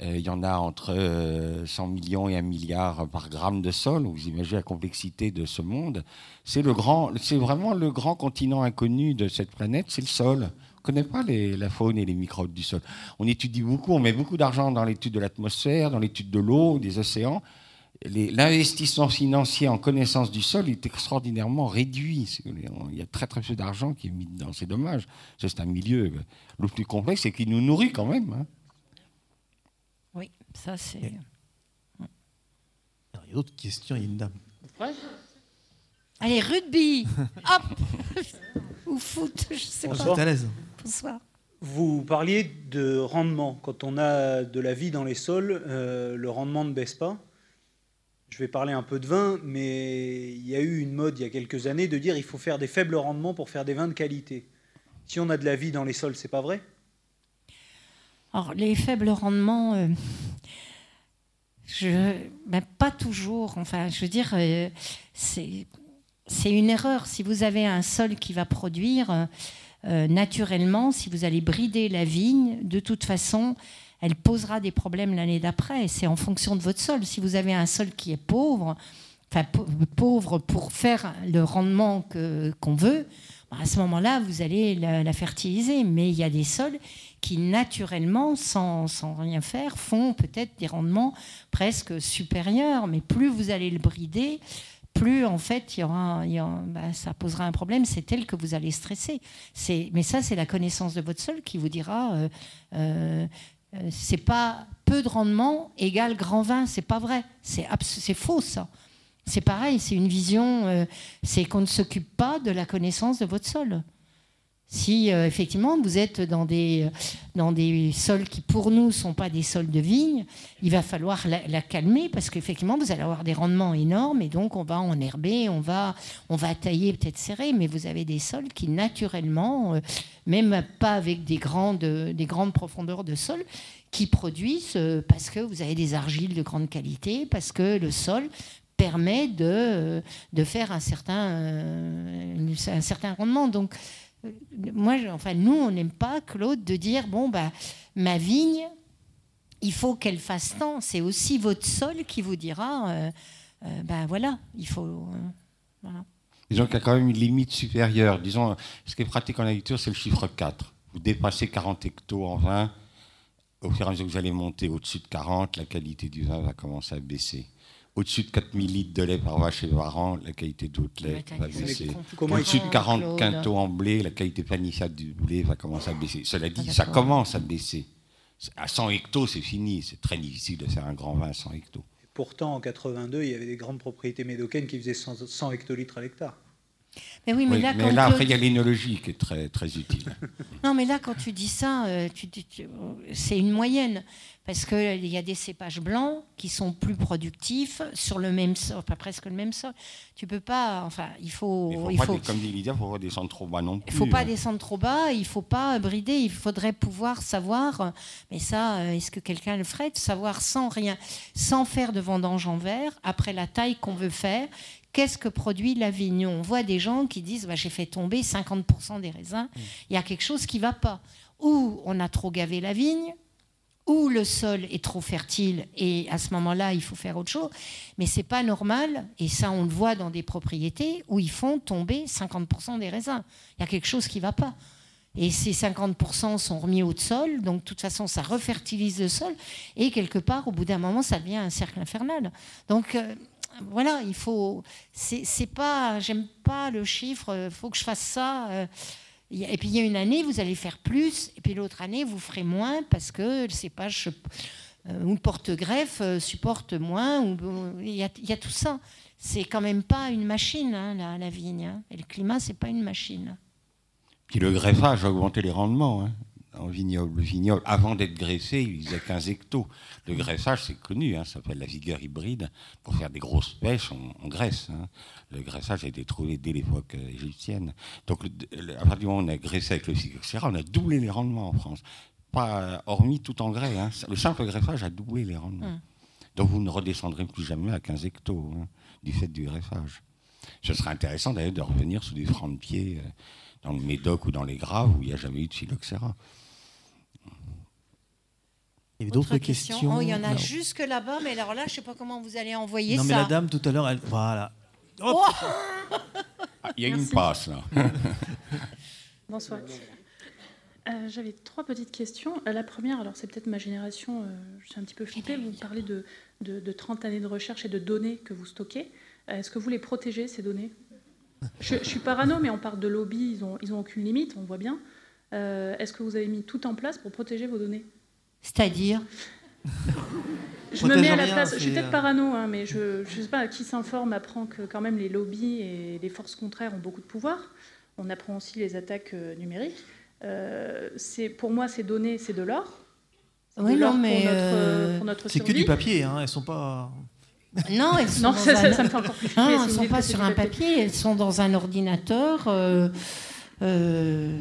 Euh, il y en a entre 100 euh, millions et 1 milliard par gramme de sol. Vous imaginez la complexité de ce monde. C'est vraiment le grand continent inconnu de cette planète, c'est le sol ne connaît pas la faune et les microbes du sol. On étudie beaucoup, on met beaucoup d'argent dans l'étude de l'atmosphère, dans l'étude de l'eau, des océans. L'investissement financier en connaissance du sol est extraordinairement réduit. Il y a très très peu d'argent qui est mis dedans. C'est dommage. C'est un milieu le plus complexe et qui nous nourrit quand même. Hein. Oui, ça c'est. Il y a d'autres questions. Il y a une dame. Allez, rugby Hop Ou foot, je sais pas. à l'aise. Vous parliez de rendement. Quand on a de la vie dans les sols, euh, le rendement ne baisse pas. Je vais parler un peu de vin, mais il y a eu une mode il y a quelques années de dire il faut faire des faibles rendements pour faire des vins de qualité. Si on a de la vie dans les sols, c'est pas vrai? Alors les faibles rendements, euh, ben, pas toujours. Enfin, je veux dire, euh, c'est une erreur. Si vous avez un sol qui va produire, euh, naturellement, si vous allez brider la vigne, de toute façon, elle posera des problèmes l'année d'après. C'est en fonction de votre sol. Si vous avez un sol qui est pauvre, enfin pauvre pour faire le rendement qu'on veut, bah, à ce moment-là, vous allez la, fertiliser. Mais il y a des sols qui, naturellement, sans, sans rien faire, font peut-être des rendements presque supérieurs. Mais plus vous allez le brider, plus en fait y aura, bah, ça posera un problème, c'est tel que vous allez stresser. Mais ça, c'est la connaissance de votre sol qui vous dira euh, euh, c'est pas peu de rendement égale grand vin, c'est pas vrai, c'est faux ça. C'est pareil, c'est une vision, c'est qu'on ne s'occupe pas de la connaissance de votre sol. Si euh, effectivement vous êtes dans des, dans des sols qui pour nous ne sont pas des sols de vigne, il va falloir la, calmer parce qu'effectivement vous allez avoir des rendements énormes et donc on va enherber, on va, on va tailler peut-être serrer, mais vous avez des sols qui naturellement, euh, même pas avec des grandes, des grandes profondeurs de sol, qui produisent euh, parce que vous avez des argiles de grande qualité, parce que le sol permet de, de faire un certain, un certain rendement. Donc moi, enfin, nous, on n'aime pas, Claude, de dire bon, bah, ma vigne, il faut qu'elle fasse tant. C'est aussi votre sol qui vous dira bah, voilà, il faut. Euh, voilà. Disons qu'il y a quand même une limite supérieure. Disons, ce qui est pratique en agriculture, c'est le chiffre 4. Vous dépassez 40 hectos en vin. Au fur et à mesure que vous allez monter au-dessus de 40, la qualité du vin va commencer à baisser. Au-dessus de 4000 litres de lait par vache et par an, la qualité de votre lait va baisser. Au-dessus de 40 Claude. quintaux en blé, la qualité planissable du blé va commencer à baisser. Cela dit, Ah, ça commence à baisser. À 100 hectos, c'est fini. C'est très difficile de faire un grand vin à 100 hectos. Pourtant, en 82, il y avait des grandes propriétés médocaines qui faisaient 100, 100 hectolitres à l'hectare. Mais oui, mais Oui, là, mais après, il y a l'énologie qui est très, très utile. Non, mais là, quand tu dis ça, euh, tu dis- tu- c'est une moyenne. Parce qu'il y a des cépages blancs qui sont plus productifs sur le même sol, enfin presque le même sol. Tu peux pas. Enfin, il faut. Il faut il pas faut, dé- comme dit Lydia, il faut pas descendre trop bas non il plus. faut pas hein. descendre trop bas, il faut pas brider, il faudrait pouvoir savoir, mais ça, euh, est-ce que quelqu'un le ferait, de savoir sans rien, sans faire de vendange en verre, après la taille qu'on veut faire, qu'est-ce que produit la vigne On voit des gens qui disent, bah, j'ai fait tomber 50% des raisins, il y a quelque chose qui va pas. Ou on a trop gavé la vigne, ou le sol est trop fertile et à ce moment-là, il faut faire autre chose. Mais c'est pas normal, et ça on le voit dans des propriétés où ils font tomber 50% des raisins. Il y a quelque chose qui va pas. Et ces 50% sont remis au sol, donc de toute façon ça refertilise le sol, et quelque part, au bout d'un moment, ça devient un cercle infernal. Donc euh, voilà, il faut. C'est c'est pas. J'aime pas le chiffre, il faut que je fasse ça. euh, et puis il y a une année, vous allez faire plus, et puis l'autre année, vous ferez moins parce que le cépage euh, ou porte-greffe euh, supporte moins. Il, y a, tout ça. C'est quand même pas une machine, hein, la, la vigne. hein. Et le climat, c'est pas une machine. Puis le greffage a augmenté les rendements. hein. En vignoble, le vignoble, avant d'être graissé, il faisait 15 hectos. Le greffage, c'est connu, hein, ça s'appelle la vigueur hybride. Pour faire des grosses pêches, on, on graisse. hein. Le graissage a été trouvé dès l'époque euh, égyptienne. Donc, le- le- à partir du moment où on a graissé avec le phylloxéra, on a doublé les rendements en France. Pas euh, hormis tout engrais. hein. Le simple greffage a doublé les rendements. Hum. Donc, vous ne redescendrez plus jamais à 15 hectos du fait du greffage. Ce serait intéressant d'ailleurs de revenir sous des francs de pied euh, dans le Médoc ou dans les Graves où il n'y a jamais eu de phylloxéra. Il y avait d'autres Autre questions. question Oh, il y en a Non. jusque là-bas, mais alors là, je sais pas comment vous allez envoyer Non, mais ça. la dame tout à l'heure, elle. Voilà. Hop Ah, il y a une passe là. Bonsoir. Euh, J'avais trois petites questions. Euh, La première, alors c'est peut-être ma génération, euh, je suis un petit peu flippée. Vous parlez de, de, de 30 années de recherche et de données que vous stockez. Est-ce que vous les protégez, ces données? Je, je suis parano, mais on parle de lobby, ils n'ont ils ont aucune limite, on voit bien. Euh, Est-ce que vous avez mis tout en place pour protéger vos données? C'est-à-dire? Je me mets à la rien, place, je suis peut-être euh, parano, hein, mais je ne sais pas, qui s'informe apprend que quand même les lobbies et les forces contraires ont beaucoup de pouvoir. On apprend aussi les attaques euh, numériques. Euh, c'est pour moi, ces données, c'est de l'or. Oui, l'or non, mais. pour notre, euh, pour notre C'est que du papier, hein. Elles sont pas. Non, elles sont Non, dans ça, un- ça- ça me fait encore plus Non, flipper, elles si ne vous sont pas que sur un papier. elles sont dans un ordinateur. euh, euh,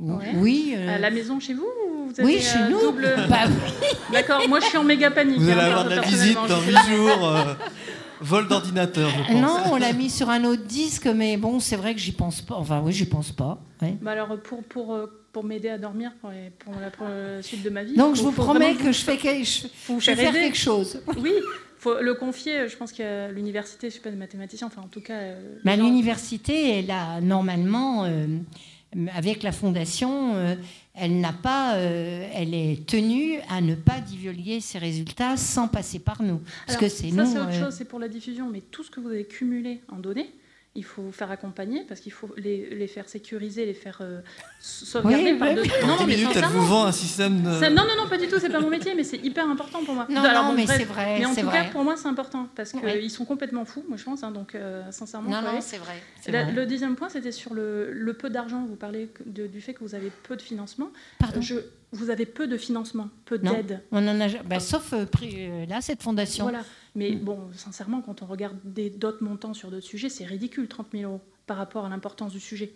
Ouais. Oui. euh, À la maison chez vous ou vous oui, chez euh, nous. double- Bah oui. D'accord, moi je suis en méga panique. Vous hein, allez avoir de la visite dans je 8 sais pas. jours. vol d'ordinateur, je pense. Non, on l'a mis sur un autre disque, mais bon, c'est vrai que j'y pense pas. Enfin, oui, j'y pense pas. ouais. Bah alors pour, pour, pour m'aider à dormir pour, les- pour la, pour la suite de ma vie. Donc, faut- je vous promets que je, fais quel- je, je vais faire quelque chose. Oui, faut le confier. Je pense qu'à l'université, je suis pas de mathématicien, enfin en tout cas. euh, gens- l'université, elle a normalement, euh, avec la fondation, euh, elle n'a pas, euh, elle est tenue à ne pas divulguer ses résultats sans passer par nous, parce Alors, que c'est ça, c'est autre euh, chose, c'est pour la diffusion. Mais tout ce que vous avez cumulé en données, il faut vous faire accompagner parce qu'il faut les, les faire sécuriser, les faire euh, sauvegarder Oui, par de- Non, 10 mais minutes, elle vous vend un système de. Ça- non, non, non, pas du tout. C'est pas mon métier, mais c'est hyper important pour moi. Non, Alors, non, bon, mais c'est vrai, Mais en tout vrai. cas, pour moi, c'est important parce qu'ils Oui. sont complètement fous, moi je pense. hein, donc, euh, sincèrement, Non, non, c'est vrai. le deuxième point, c'était sur le, le peu d'argent. Vous parlez de- du fait que vous avez peu de financement. Pardon. Je- vous avez peu de financement, peu d'aide. On en a, bah, sauf euh, euh, là, cette fondation. Voilà. Mais Mm. bon, sincèrement, quand on regarde d'autres montants sur d'autres sujets, c'est ridicule, 30 000 euros, par rapport à l'importance du sujet.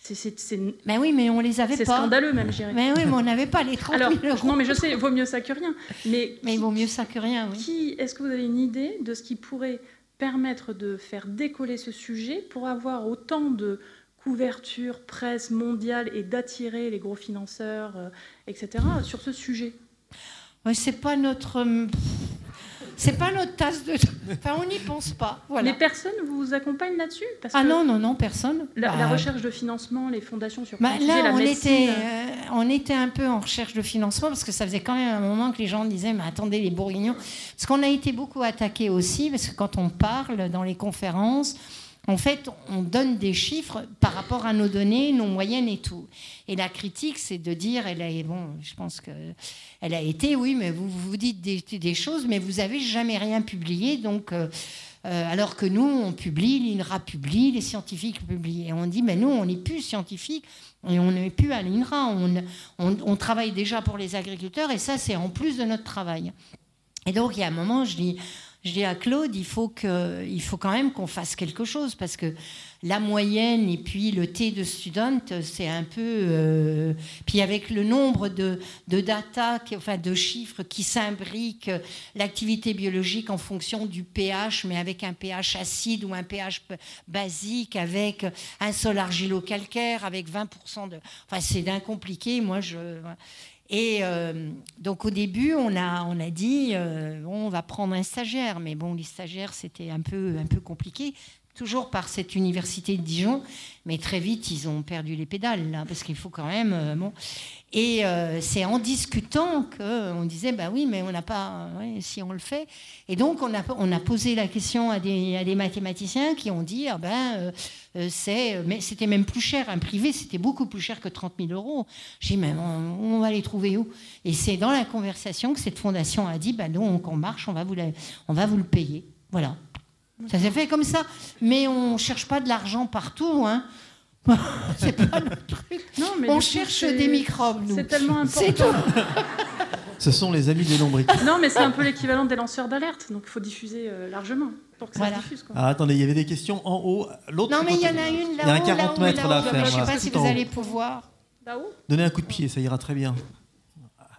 C'est- C'est c'est- Ben oui, mais on les avait c'est pas. scandaleux, même, je dirais. Mais oui, mais on n'avait pas les 30 Alors, 000 euros. non, mais je sais, vaut mieux ça que rien. Mais, Mais il vaut mieux ça que rien, oui. qui, est-ce que vous avez une idée de ce qui pourrait permettre de faire décoller ce sujet pour avoir autant de couverture presse mondiale et d'attirer les gros financeurs, euh, etc., sur ce sujet Ouais, c'est pas notre. hum, c'est pas notre tasse de. Enfin, on n'y pense pas. Voilà. Les personnes vous accompagnent là-dessus? Parce Ah que non, non, non, personne. La, Bah, la recherche de financement, les fondations sur bah, sujet, là, la on médecine, était, euh, on était un peu en recherche de financement parce que ça faisait quand même un moment que les gens disaient Mais attendez, les bourguignons. Parce qu'on a été beaucoup attaqué aussi, parce que quand on parle dans les conférences, en fait, on donne des chiffres par rapport à nos données, nos moyennes et tout. Et la critique, c'est de dire, elle a, bon, je pense que elle a été, oui, mais vous vous dites des, choses, mais vous avez jamais rien publié, donc. euh, euh, alors que nous, on publie, l'INRA publie, les scientifiques publient. Et on dit, mais nous, on n'est plus scientifiques et on n'est plus à l'INRA. On travaille déjà pour les agriculteurs et ça, c'est en plus de notre travail. Et donc, il y a un moment, je dis, je dis à Claude, il faut, que, il faut quand même qu'on fasse quelque chose parce que la moyenne et puis le T de student, c'est un peu. euh, puis avec le nombre de, de data, enfin de chiffres qui s'imbriquent, l'activité biologique en fonction du pH, mais avec un pH acide ou un pH basique, avec un sol argilo-calcaire, avec 20% de. Enfin, c'est d'un compliqué. Moi, je. Et euh, donc au début, on a, dit, euh, on va prendre un stagiaire, mais bon, les stagiaires, c'était un peu compliqué, toujours par cette université de Dijon, mais très vite, ils ont perdu les pédales, là, parce qu'il faut quand même... euh, bon. Et euh, c'est en discutant qu'on disait, bah oui, mais on n'a pas, ouais, si on le fait. Et donc, on a, on a posé la question à des, à des mathématiciens qui ont dit, ah ben, euh, euh, c'est, mais c'était même plus cher. Un privé, c'était beaucoup plus cher que 30 000 euros. J'ai mais on, on va les trouver où? Et c'est dans la conversation que cette fondation a dit, bah donc, on marche, on va vous, on va vous le payer. Voilà. Ça s'est fait comme ça. Mais on ne cherche pas de l'argent partout. Hein. c'est pas le truc. Non, mais on cherche des microbes, nous. C'est tellement C'est important. Ce sont les amis des lombriques. Non, mais c'est un peu l'équivalent des lanceurs d'alerte, donc il faut diffuser euh, largement pour que ça Voilà. se diffuse. Quoi. Ah, attendez, il y avait des questions en haut. L'autre Non, mais il y en a une Il y a un là-haut, 40 là-haut, mètres là à là-haut. faire. Je ne sais pas si tout vous allez pouvoir. Là-haut Donnez un coup de pied, ça ira très bien.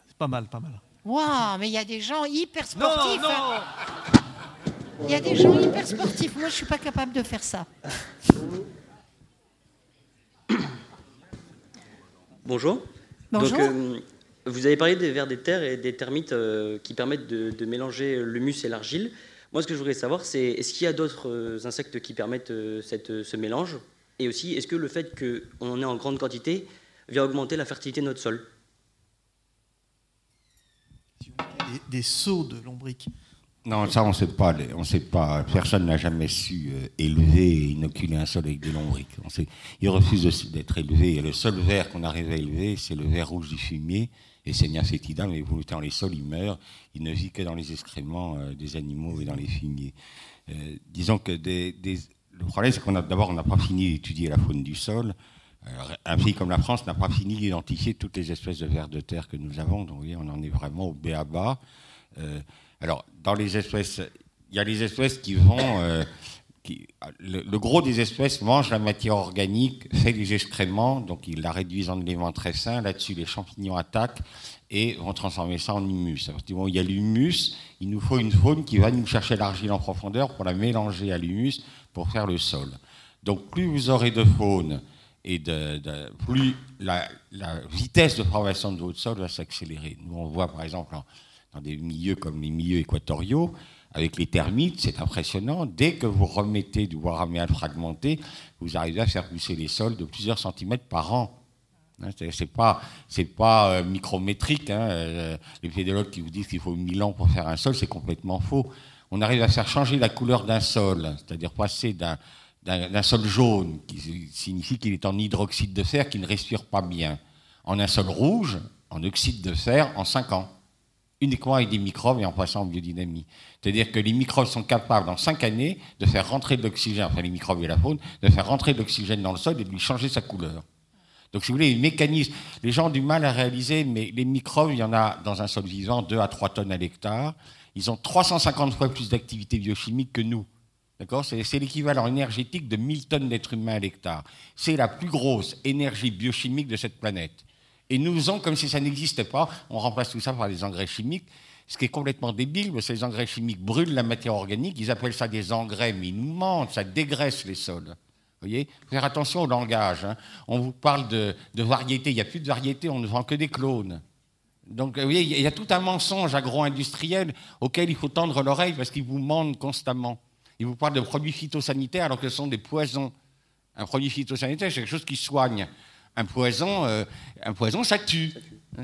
C'est pas mal, pas mal. Waouh, mais il y a des gens hyper sportifs. hein. Il y a des gens hyper sportifs. Moi, je suis pas capable de faire ça. Bonjour. Bonjour. Donc, euh, vous avez parlé des vers des terres et des termites euh, qui permettent de, de mélanger l'humus et l'argile. Moi, ce que je voudrais savoir, c'est est-ce qu'il y a d'autres euh, insectes qui permettent euh, cette, euh, ce mélange? Et aussi, est-ce que le fait qu'on en ait en grande quantité vient augmenter la fertilité de notre sol? Des, des seaux de lombriques. Non, ça, on ne sait pas. On sait pas. Personne n'a jamais su euh, élever et inoculer un sol avec des lombriques. On sait, ils refusent aussi d'être élevés. Et le seul ver qu'on arrive à élever, c'est le ver rouge du fumier. Et c'est fétida, mais vous dans les sols, il meurt. Il ne vit que dans les excréments euh, des animaux et dans les fumiers. Euh, disons que le problème, c'est qu'on a d'abord, on n'a pas fini d'étudier la faune du sol. Un pays comme la France n'a pas fini d'identifier toutes les espèces de vers de terre que nous avons. Donc, vous on en est vraiment au béaba. Euh, alors, dans les espèces, il y a les espèces qui vont. euh, le, gros des espèces mange la matière organique, fait des excréments, donc ils la réduisent en éléments très sains. Là-dessus, les champignons attaquent et vont transformer ça en humus. À partir du il y a l'humus, il nous faut une faune qui va nous chercher l'argile en profondeur pour la mélanger à l'humus pour faire le sol. Donc, plus vous aurez de faune et de, plus la, la vitesse de formation de votre sol va s'accélérer. Nous, on voit par exemple en- dans des milieux comme les milieux équatoriaux, avec les termites, c'est impressionnant. Dès que vous remettez du bois raméal fragmenté, vous arrivez à faire pousser les sols de plusieurs centimètres par an. Hein, c'est- pas, c'est pas euh, micrométrique. hein, euh, les pédologues qui vous disent qu'il faut 1000 ans pour faire un sol, c'est complètement faux. On arrive à faire changer la couleur d'un sol, c'est-à-dire passer d'un, d'un sol jaune, qui signifie qu'il est en hydroxyde de fer, qui ne respire pas bien, en un sol rouge, en oxyde de fer, en 5 ans uniquement avec des microbes et en passant en biodynamie. C'est-à-dire que les microbes sont capables, en cinq années, de faire rentrer de l'oxygène, enfin les microbes et la faune, de faire rentrer de l'oxygène dans le sol et de lui changer sa couleur. Donc, si vous voulez, les mécanismes, les gens ont du mal à réaliser, mais les microbes, il y en a dans un sol vivant 2 à 3 tonnes à l'hectare. Ils ont 350 fois plus d'activité biochimique que nous. C'est l'équivalent énergétique de 1000 tonnes d'êtres humains à l'hectare. C'est la plus grosse énergie biochimique de cette planète. Et nous faisons comme si ça n'existait pas. On remplace tout ça par des engrais chimiques. Ce qui est complètement débile, parce que ces engrais chimiques brûlent la matière organique. Ils appellent ça des engrais, mais ils nous mentent. Ça dégraisse les sols. Vous voyez? Faire attention au langage. hein. On vous parle de, de variété. Il n'y a plus de variété. On ne vend que des clones. Donc, vous voyez, il y a tout un mensonge agro-industriel auquel il faut tendre l'oreille parce qu'il vous ment constamment. Il vous parle de produits phytosanitaires alors que ce sont des poisons. Un produit phytosanitaire, c'est quelque chose qui soigne. Un poison, euh, un poison, ça tue.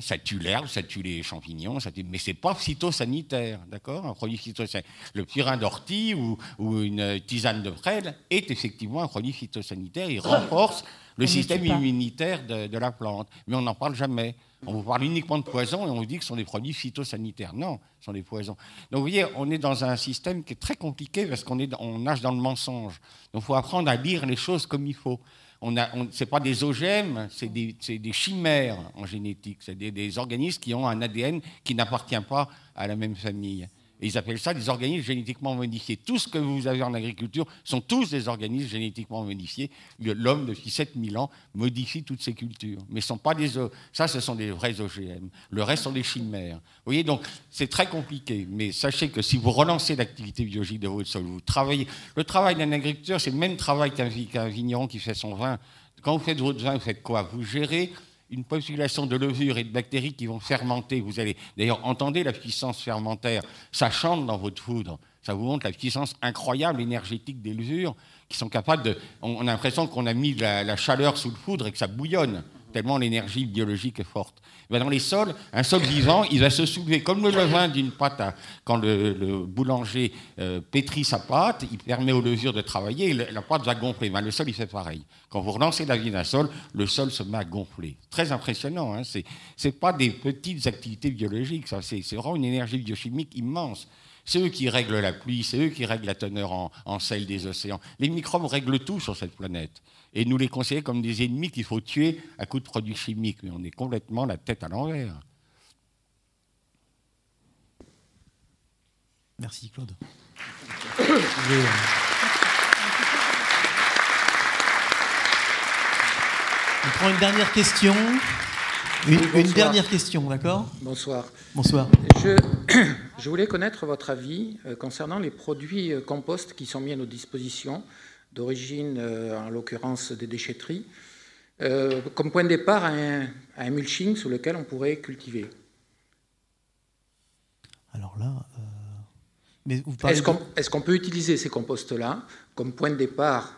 Ça tue l'herbe, ça tue les champignons, ça tue... mais c'est pas phytosanitaire, d'accord? Un produit phytosanitaire. Le purin d'ortie ou, ou, une tisane de prêle est effectivement un produit phytosanitaire. Il renforce le système immunitaire de, de, la plante, mais on n'en parle jamais. On vous parle uniquement de poisons et on vous dit que ce sont des produits phytosanitaires. Non, ce sont des poisons. Donc vous voyez, on est dans un système qui est très compliqué parce qu'on on nage dans le mensonge. Donc il faut apprendre à lire les choses comme il faut. On on, c'est pas des OGM, c'est des, des, chimères en génétique. C'est des, organismes qui ont un ADN qui n'appartient pas à la même famille. Et ils appellent ça des organismes génétiquement modifiés. Tout ce que vous avez en agriculture sont tous des organismes génétiquement modifiés. L'homme, depuis 7000 ans, modifie toutes ces cultures. Mais sont pas des, ça, ce sont des vrais OGM. Le reste sont des chimères. Vous voyez, donc c'est très compliqué. Mais sachez que si vous relancez l'activité biologique de votre sol, vous travaillez. Le travail d'un agriculteur, c'est le même travail qu'un vigneron qui fait son vin. Quand vous faites votre vin, vous faites quoi? Vous gérez une population de levures et de bactéries qui vont fermenter. Vous allez d'ailleurs entendre la puissance fermentaire. Ça chante dans votre foudre. Ça vous montre la puissance incroyable énergétique des levures qui sont capables de. On a l'impression qu'on a mis la, la, chaleur sous le foudre et que ça bouillonne tellement l'énergie biologique est forte. Ben, dans les sols, un sol vivant, il va se soulever comme le levain d'une pâte. Quand le, boulanger euh, pétrit sa pâte, il permet aux levures de travailler, et la pâte va gonfler. Ben, le sol, il fait pareil. Quand vous relancez la vie d'un sol, le sol se met à gonfler. Très impressionnant. Hein Ce n'est pas des petites activités biologiques. C'est vraiment une énergie biochimique immense. C'est eux qui règlent la pluie, c'est eux qui règlent la teneur en, en sel des océans. Les microbes règlent tout sur cette planète et nous les conseiller comme des ennemis qu'il faut tuer à coups de produits chimiques. Mais on est complètement la tête à l'envers. Merci Claude. On prend une dernière question. Une, une dernière question, d'accord Bonsoir. Bonsoir. Je, je, voulais connaître votre avis concernant les produits compost qui sont mis à nos dispositions d'origine, euh, en l'occurrence des déchetteries, euh, comme point de départ à un, à un, mulching sur lequel on pourrait cultiver. Alors là, euh, est-ce qu'on est qu peut utiliser ces composts-là comme point de départ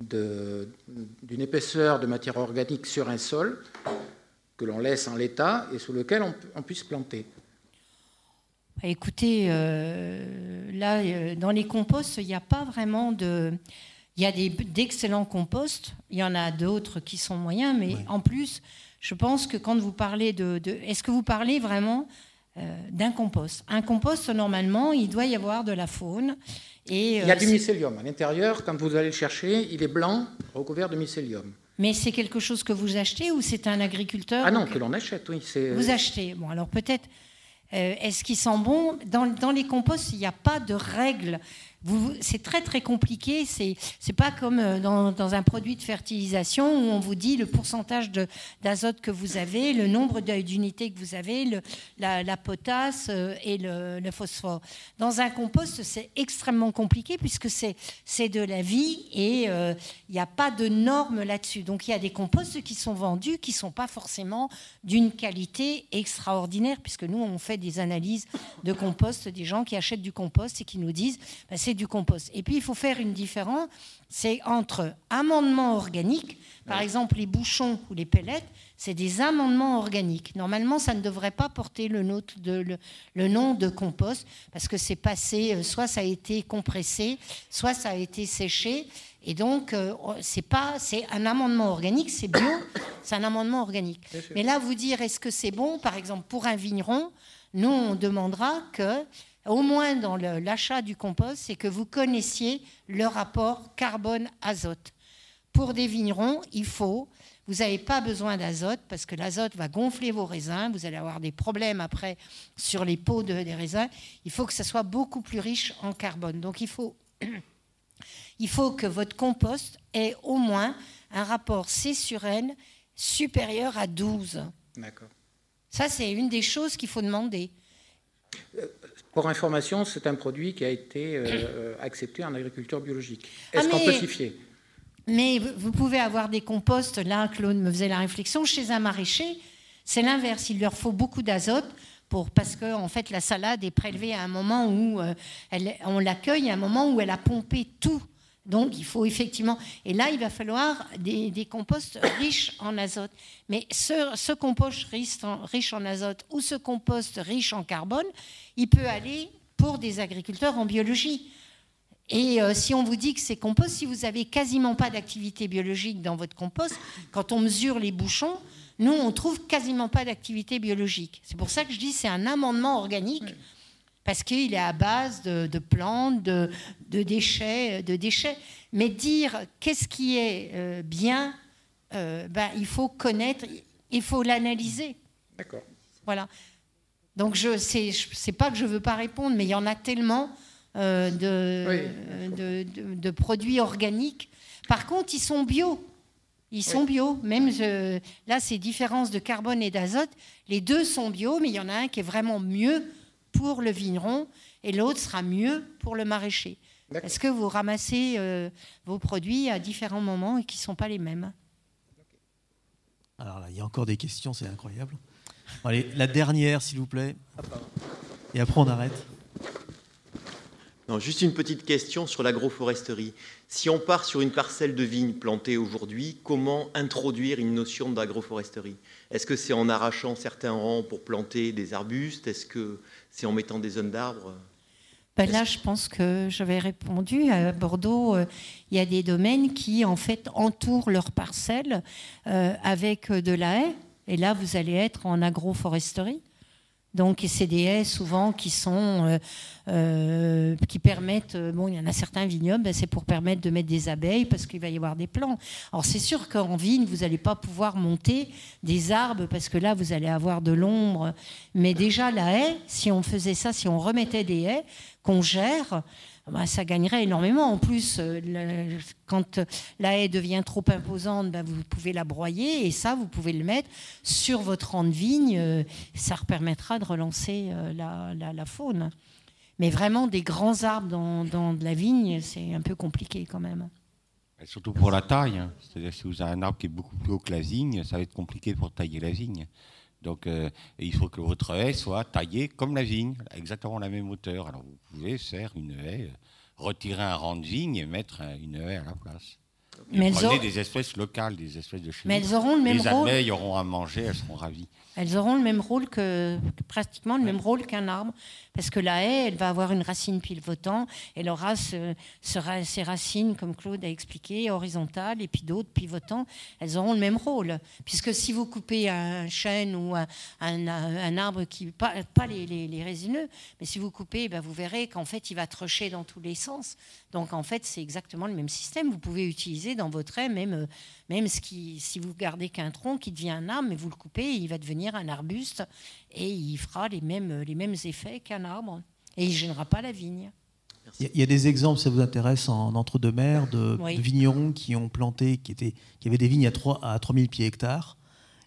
d'une épaisseur de matière organique sur un sol que l'on laisse en l'état et sur lequel on, on puisse planter? Écoutez, euh, là, dans les composts, il n'y a pas vraiment de. Il y a d'excellents composts, il y en a d'autres qui sont moyens, mais ouais. en plus, je pense que quand vous parlez de. de Est-ce que vous parlez vraiment euh, d'un compost? Un compost, normalement, il doit y avoir de la faune. Et, il y a euh, du mycélium. À l'intérieur, quand vous allez le chercher, il est blanc, recouvert de mycélium. Mais c'est quelque chose que vous achetez ou c'est un agriculteur Ah non, que l'on achète, oui. Vous achetez. Bon, alors peut-être. Euh, Est-ce qu'ils sent bon? Dans, dans, les composts, il n'y a pas de règles. C'est très très compliqué. C'est c'est pas comme euh, dans, dans, un produit de fertilisation où on vous dit le pourcentage d'azote que vous avez, le nombre d'unités que vous avez, la, potasse euh, et le, phosphore. Dans un compost, c'est extrêmement compliqué puisque c'est c'est de la vie et il euh, n'y a pas de normes là-dessus. Donc il y a des composts qui sont vendus qui sont pas forcément d'une qualité extraordinaire puisque nous on fait des analyses de compost, des gens qui achètent du compost et qui nous disent ben, c'est du compost. Et puis il faut faire une différence, c'est entre amendements organiques, par ouais. exemple les bouchons ou les pellettes, c'est des amendements organiques. Normalement, ça ne devrait pas porter le, note de, le, le nom de compost parce que c'est passé, soit ça a été compressé, soit ça a été séché. Et donc, euh, c'est pas, c'est un amendement organique, c'est bio, c'est un amendement organique. Mais là, vous dire, est-ce que c'est bon, par exemple, pour un vigneron, nous, on demandera que au moins dans l'achat du compost, c'est que vous connaissiez le rapport carbone-azote. Pour des vignerons, il faut, vous n'avez pas besoin d'azote parce que l'azote va gonfler vos raisins, vous allez avoir des problèmes après sur les peaux de, des raisins. Il faut que ça soit beaucoup plus riche en carbone. Donc il faut, il faut que votre compost ait au moins un rapport C sur N supérieur à 12. D'accord. Ça, c'est une des choses qu'il faut demander. Pour information, c'est un produit qui a été euh, accepté en agriculture biologique. Est-ce ah qu'on peut s'y fier Mais vous pouvez avoir des composts, là, Claude me faisait la réflexion, chez un maraîcher, C'est l'inverse. Il leur faut beaucoup d'azote pour, parce que en fait, la salade est prélevée à un moment où euh, elle, on l'accueille, à un moment où elle a pompé tout. Donc, il faut effectivement. Et là, il va falloir des, composts riches en azote. Mais ce, compost riche en, azote ou ce compost riche en carbone, il peut aller pour des agriculteurs en biologie. Et euh, si on vous dit que c'est compost, si vous avez quasiment pas d'activité biologique dans votre compost, quand on mesure les bouchons, nous, on trouve quasiment pas d'activité biologique. C'est pour ça que je dis c'est un amendement organique, parce qu'il est à base de, de plantes, de, de déchets, de déchets. Mais dire qu'est-ce qui est euh, bien, euh, ben, il faut connaître, il faut l'analyser. D'accord. Voilà. Donc je c'est pas que je veux pas répondre, mais il y en a tellement euh, de, Oui. de, produits organiques. Par contre, ils sont bio. Ils sont bio. Même là, ces différences de carbone et d'azote, les deux sont bio, mais il y en a un qui est vraiment mieux pour le vigneron et l'autre sera mieux pour le maraîcher. Parce que vous ramassez euh, vos produits à différents moments et qui ne sont pas les mêmes? Alors là, il y a encore des questions, c'est incroyable. Bon, allez, la dernière, s'il vous plaît. Et après, on arrête. Non, juste une petite question sur l'agroforesterie. Si on part sur une parcelle de vigne plantée aujourd'hui, comment introduire une notion d'agroforesterie? Est-ce que c'est en arrachant certains rangs pour planter des arbustes? Est-ce que c'est en mettant des zones d'arbres Ben là, je pense que j'avais répondu. À Bordeaux, euh, il y a des domaines qui, en fait, entourent leurs parcelles euh, avec de la haie. Et là, vous allez être en agroforesterie. Donc, c'est des haies souvent qui sont, euh, euh, qui permettent. euh, Bon, il y en a certains vignobles, ben, c'est pour permettre de mettre des abeilles parce qu'il va y avoir des plants. Alors, c'est sûr qu'en vigne, vous n'allez pas pouvoir monter des arbres parce que là, vous allez avoir de l'ombre. Mais déjà, la haie, si on faisait ça, si on remettait des haies qu'on gère, ben, ça gagnerait énormément. En plus, euh, quand la haie devient trop imposante, ben, vous pouvez la broyer et ça, vous pouvez le mettre sur votre rang de vigne. euh, ça permettra de relancer euh, la, faune. Mais vraiment, des grands arbres dans, de la vigne, c'est un peu compliqué quand même. Surtout pour la taille. hein. C'est-à-dire si vous avez un arbre qui est beaucoup plus haut que la vigne, ça va être compliqué pour tailler la vigne. Donc euh, il faut que votre haie soit taillée comme la vigne, exactement la même hauteur. Alors vous pouvez faire une haie, retirer un rang de vigne et mettre euh, une haie à la place. Mais elles auront- des espèces locales, des espèces de chez Mais nous. elles auront le même Les rôle. abeilles auront à manger, elles seront ravies. Elles auront le même rôle que pratiquement le même rôle qu'un arbre, parce que la haie, elle va avoir une racine pivotant, elle aura ce- ces racines, comme Claude a expliqué, horizontales, et puis d'autres pivotants. Elles auront le même rôle, puisque si vous coupez un chêne ou un, un- un arbre qui pas, pas les, les- les résineux, mais si vous coupez, ben, vous verrez qu'en fait, il va trocher dans tous les sens. Donc en fait, c'est exactement le même système. Vous pouvez utiliser dans votre haie même même ce qui, si vous gardez qu'un tronc qui devient un arbre, mais vous le coupez, il va devenir un arbuste et il fera les mêmes, les mêmes effets qu'un arbre. Et il ne gênera pas la vigne. Il y a- des exemples, ça vous intéresse, en entre-deux-mers, de, Oui. de vignerons qui ont planté, qui, étaient, qui avaient des vignes à, 3, à 3000 pieds hectares.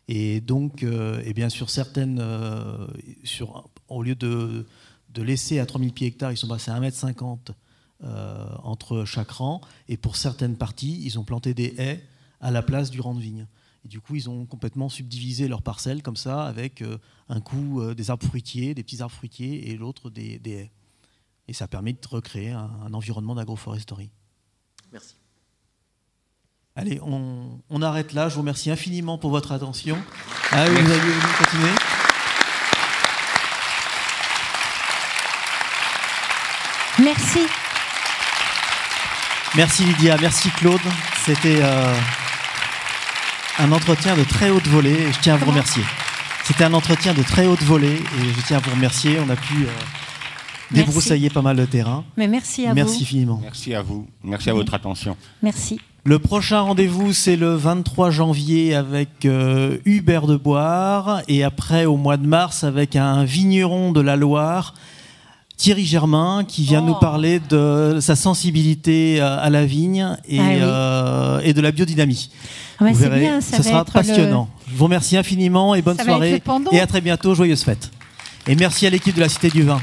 Et donc, euh, et bien sur certaines, euh, sur, au lieu de, de laisser à 3000 pieds hectares, ils sont passés à 1m50 euh, entre chaque rang. Et pour certaines parties, ils ont planté des haies à la place du rang de vigne. Et du coup, ils ont complètement subdivisé leurs parcelles comme ça, avec euh, un coup euh, des arbres fruitiers, des petits arbres fruitiers, et l'autre des, des haies. Et ça permet de recréer un, un environnement d'agroforesterie. Merci. Allez, on, on arrête là. Je vous remercie infiniment pour votre attention. Ah oui, vous allez continuer Merci. Merci Lydia, merci Claude. C'était euh, un entretien de très haute volée et je tiens à vous remercier. C'était un entretien de très haute volée et je tiens à vous remercier. On a pu euh, débroussailler pas mal de terrain. Mais merci à Merci vous. infiniment. Merci à vous. Merci à votre attention. Merci. Le prochain rendez-vous, c'est le 23 janvier avec euh, Hubert de Boire et après au mois de mars avec un vigneron de la Loire, Thierry Germain, qui vient Oh. nous parler de sa sensibilité euh, à la vigne et, Ah oui. euh, et de la biodynamie. Ah bah, Vous verrez, bien, ça ce sera le- passionnant. Je vous remercie infiniment et bonne Ça soirée et à très bientôt, joyeuses fêtes. Et merci à l'équipe de la Cité du Vin.